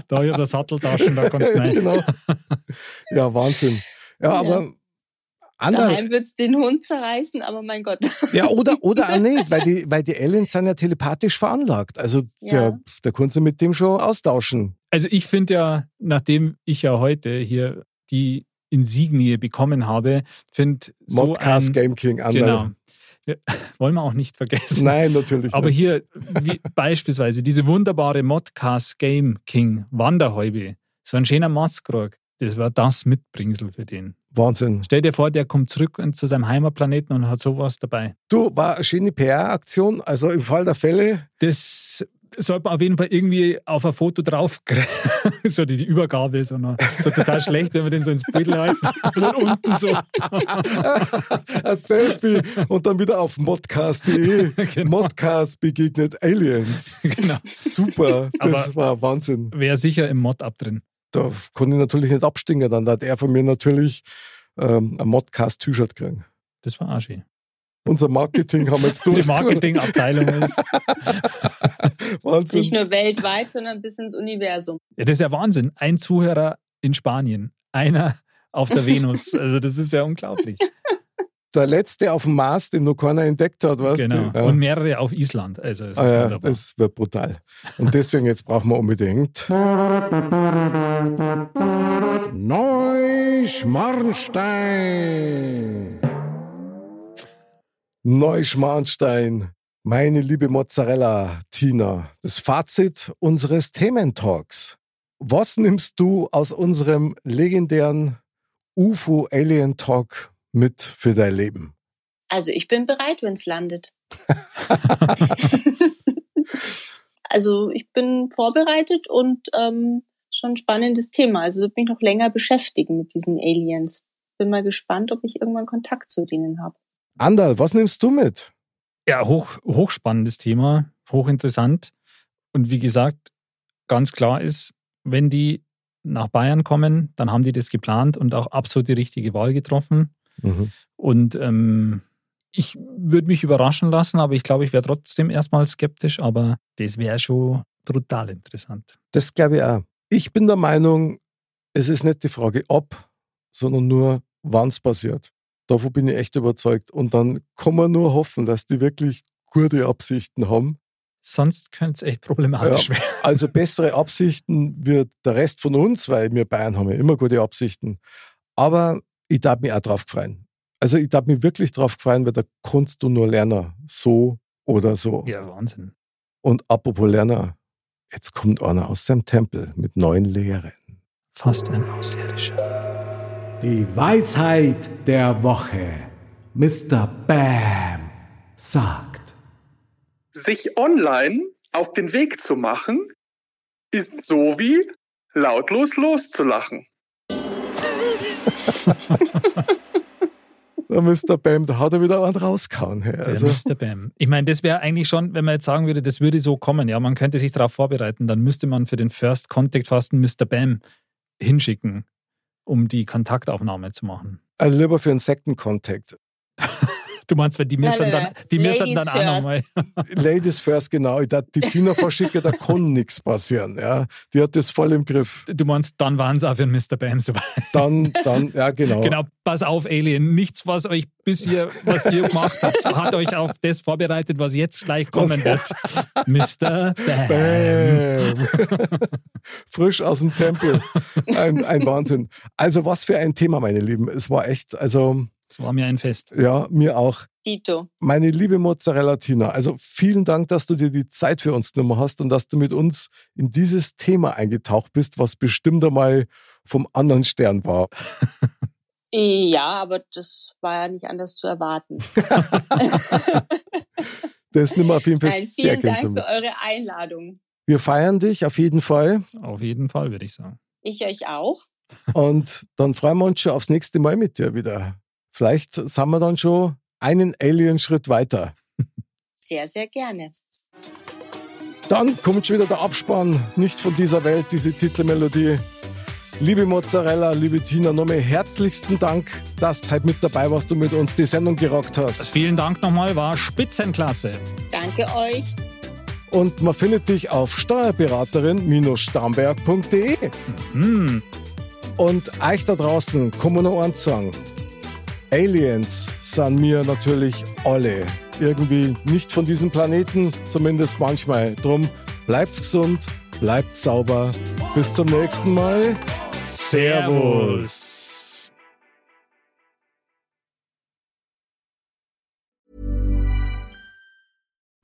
Da ja der Satteltaschen, da kannst du rein. genau. Ja, Wahnsinn. Ja, aber andere, Daheim wird's den Hund zerreißen, aber mein Gott. ja, oder, oder auch nicht, weil die, weil die Aliens sind ja telepathisch veranlagt. Also Ja. der, der kannst du mit dem schon austauschen. Also ich finde ja, nachdem ich ja heute hier die Insignie bekommen habe, finde so Modcast ein, Game King, Anderl. Genau. Ja, wollen wir auch nicht vergessen. Nein, natürlich Aber nicht. hier wie, beispielsweise diese wunderbare Modcast Game King Wanderhäube, so ein schöner Maskrog, das war das Mitbringsel für den. Wahnsinn. Stell dir vor, der kommt zurück und- zu seinem Heimatplaneten und hat sowas dabei. Du, war eine schöne PR-Aktion. Also im Fall der Fälle, Das sollte man auf jeden Fall irgendwie auf ein Foto drauf so die, die Übergabe so, noch, so total schlecht, wenn man den so ins Bild hält. Von unten so. ein Selfie und dann wieder auf modcast.de. Genau. Modcast begegnet Aliens. genau. Super, das Aber- war Wahnsinn. Wäre sicher im Mod ab drin. Da konnte ich natürlich nicht abstingen. Dann hat er von mir natürlich ähm, ein Modcast-T-Shirt kriegen. Das war auch schön. Unser Marketing haben wir jetzt durch. Die Marketingabteilung ist. Wahnsinn. Nicht nur weltweit, sondern bis ins Universum. Ja, das ist ja Wahnsinn. Ein Zuhörer in Spanien, einer auf der Venus. Also das ist ja unglaublich. Der letzte auf dem Mars, den noch keiner entdeckt hat, weißt genau. du? Ja. Und mehrere auf Island. Also das ist Ah ja, wunderbar. das wird brutal. Und deswegen jetzt brauchen wir unbedingt Neuschmarnstein. Neuschmarnstein. Meine liebe Mozzarella, Tina, das Fazit unseres Thementalks. Was nimmst du aus unserem legendären UFO-Alien-Talk mit für dein Leben? Also ich bin bereit, wenn es landet. also ich bin vorbereitet und ähm, schon ein spannendes Thema. Also wird mich noch länger beschäftigen mit diesen Aliens. Bin mal gespannt, ob ich irgendwann Kontakt zu denen habe. Andal, was nimmst du mit? Ja, hoch, hochspannendes Thema, hochinteressant. Und wie gesagt, ganz klar ist, wenn die nach Bayern kommen, dann haben die das geplant und auch absolut die richtige Wahl getroffen. Mhm. Und ähm, ich würde mich überraschen lassen, aber ich glaube, ich wäre trotzdem erstmal skeptisch, aber das wäre schon brutal interessant. Das glaube ich auch. Ich bin der Meinung, es ist nicht die Frage ob, sondern nur wann es passiert. Davon bin ich echt überzeugt. Und dann kann man nur hoffen, dass die wirklich gute Absichten haben. Sonst könnte es echt problematisch Ja. werden. Also bessere Absichten wird der Rest von uns, weil wir Bayern haben ja immer gute Absichten. Aber ich darf mich auch drauf freuen. Also ich darf mich wirklich drauf freuen, weil da kannst du nur lernen. So oder so. Ja, Wahnsinn. Und apropos Lerner, jetzt kommt einer aus seinem Tempel mit neuen Lehren. Fast ein Außerirdischer. Die Weisheit der Woche. Mr. Bam sagt. Sich online auf den Weg zu machen, ist so wie lautlos loszulachen. Der Mr. Bam, da hat er wieder einen rausgehauen. hey. Der Also, Mr. Bam. Ich meine, das wäre eigentlich schon, wenn man jetzt sagen würde, das würde so kommen, ja, man könnte sich darauf vorbereiten, dann müsste man für den First Contact fast einen Mr. Bam hinschicken, um die Kontaktaufnahme zu machen. also lieber für Contact. Du meinst, weil die müssen nein, dann, die müssen Ladies dann auch nochmal. Ladies first, genau. Ich darf die Tina verschicken, da kann nichts passieren. Ja. Die hat das voll im Griff. Du meinst, dann waren es auch für einen Mr. Bam soweit. Dann, dann, ja genau. Genau, pass auf, Alien. Nichts, was euch bisher, was ihr gemacht habt, hat euch auf das vorbereitet, was jetzt gleich kommen wird. Mr. Bam. Bam. Frisch aus dem Tempel. Ein, ein Wahnsinn. Also was für ein Thema, meine Lieben. Es war echt, also Das war mir ein Fest. ja, mir auch. Dito. Meine liebe Mozzarella Tina, also vielen Dank, dass du dir die Zeit für uns genommen hast und dass du mit uns in dieses Thema eingetaucht bist, was bestimmt einmal vom anderen Stern war. Ja, aber das war ja nicht anders zu erwarten. Das wir auf jeden Fall Nein, sehr vielen Dank für eure Einladung. Wir feiern dich auf jeden Fall Auf jeden Fall, würde ich sagen. Ich euch auch. und dann freuen wir uns schon aufs nächste Mal mit dir wieder. Vielleicht sind wir dann schon einen Alien-Schritt weiter. Sehr, sehr gerne. Dann kommt schon wieder der Abspann, nicht von dieser Welt, diese Titelmelodie. Liebe Mozzarella, liebe Tina, nochmal herzlichsten Dank, dass du heute mit dabei warst und mit uns die Sendung gerockt hast. Vielen Dank nochmal, war Spitzenklasse. Danke euch. Und man findet dich auf steuerberaterin-starnberg.de. Hm. Und euch da draußen, kann man noch eins sagen. Aliens sind mir natürlich alle irgendwie nicht von diesem Planeten, zumindest manchmal. Drum bleibt's gesund, bleibt sauber. Bis zum nächsten Mal. Servus.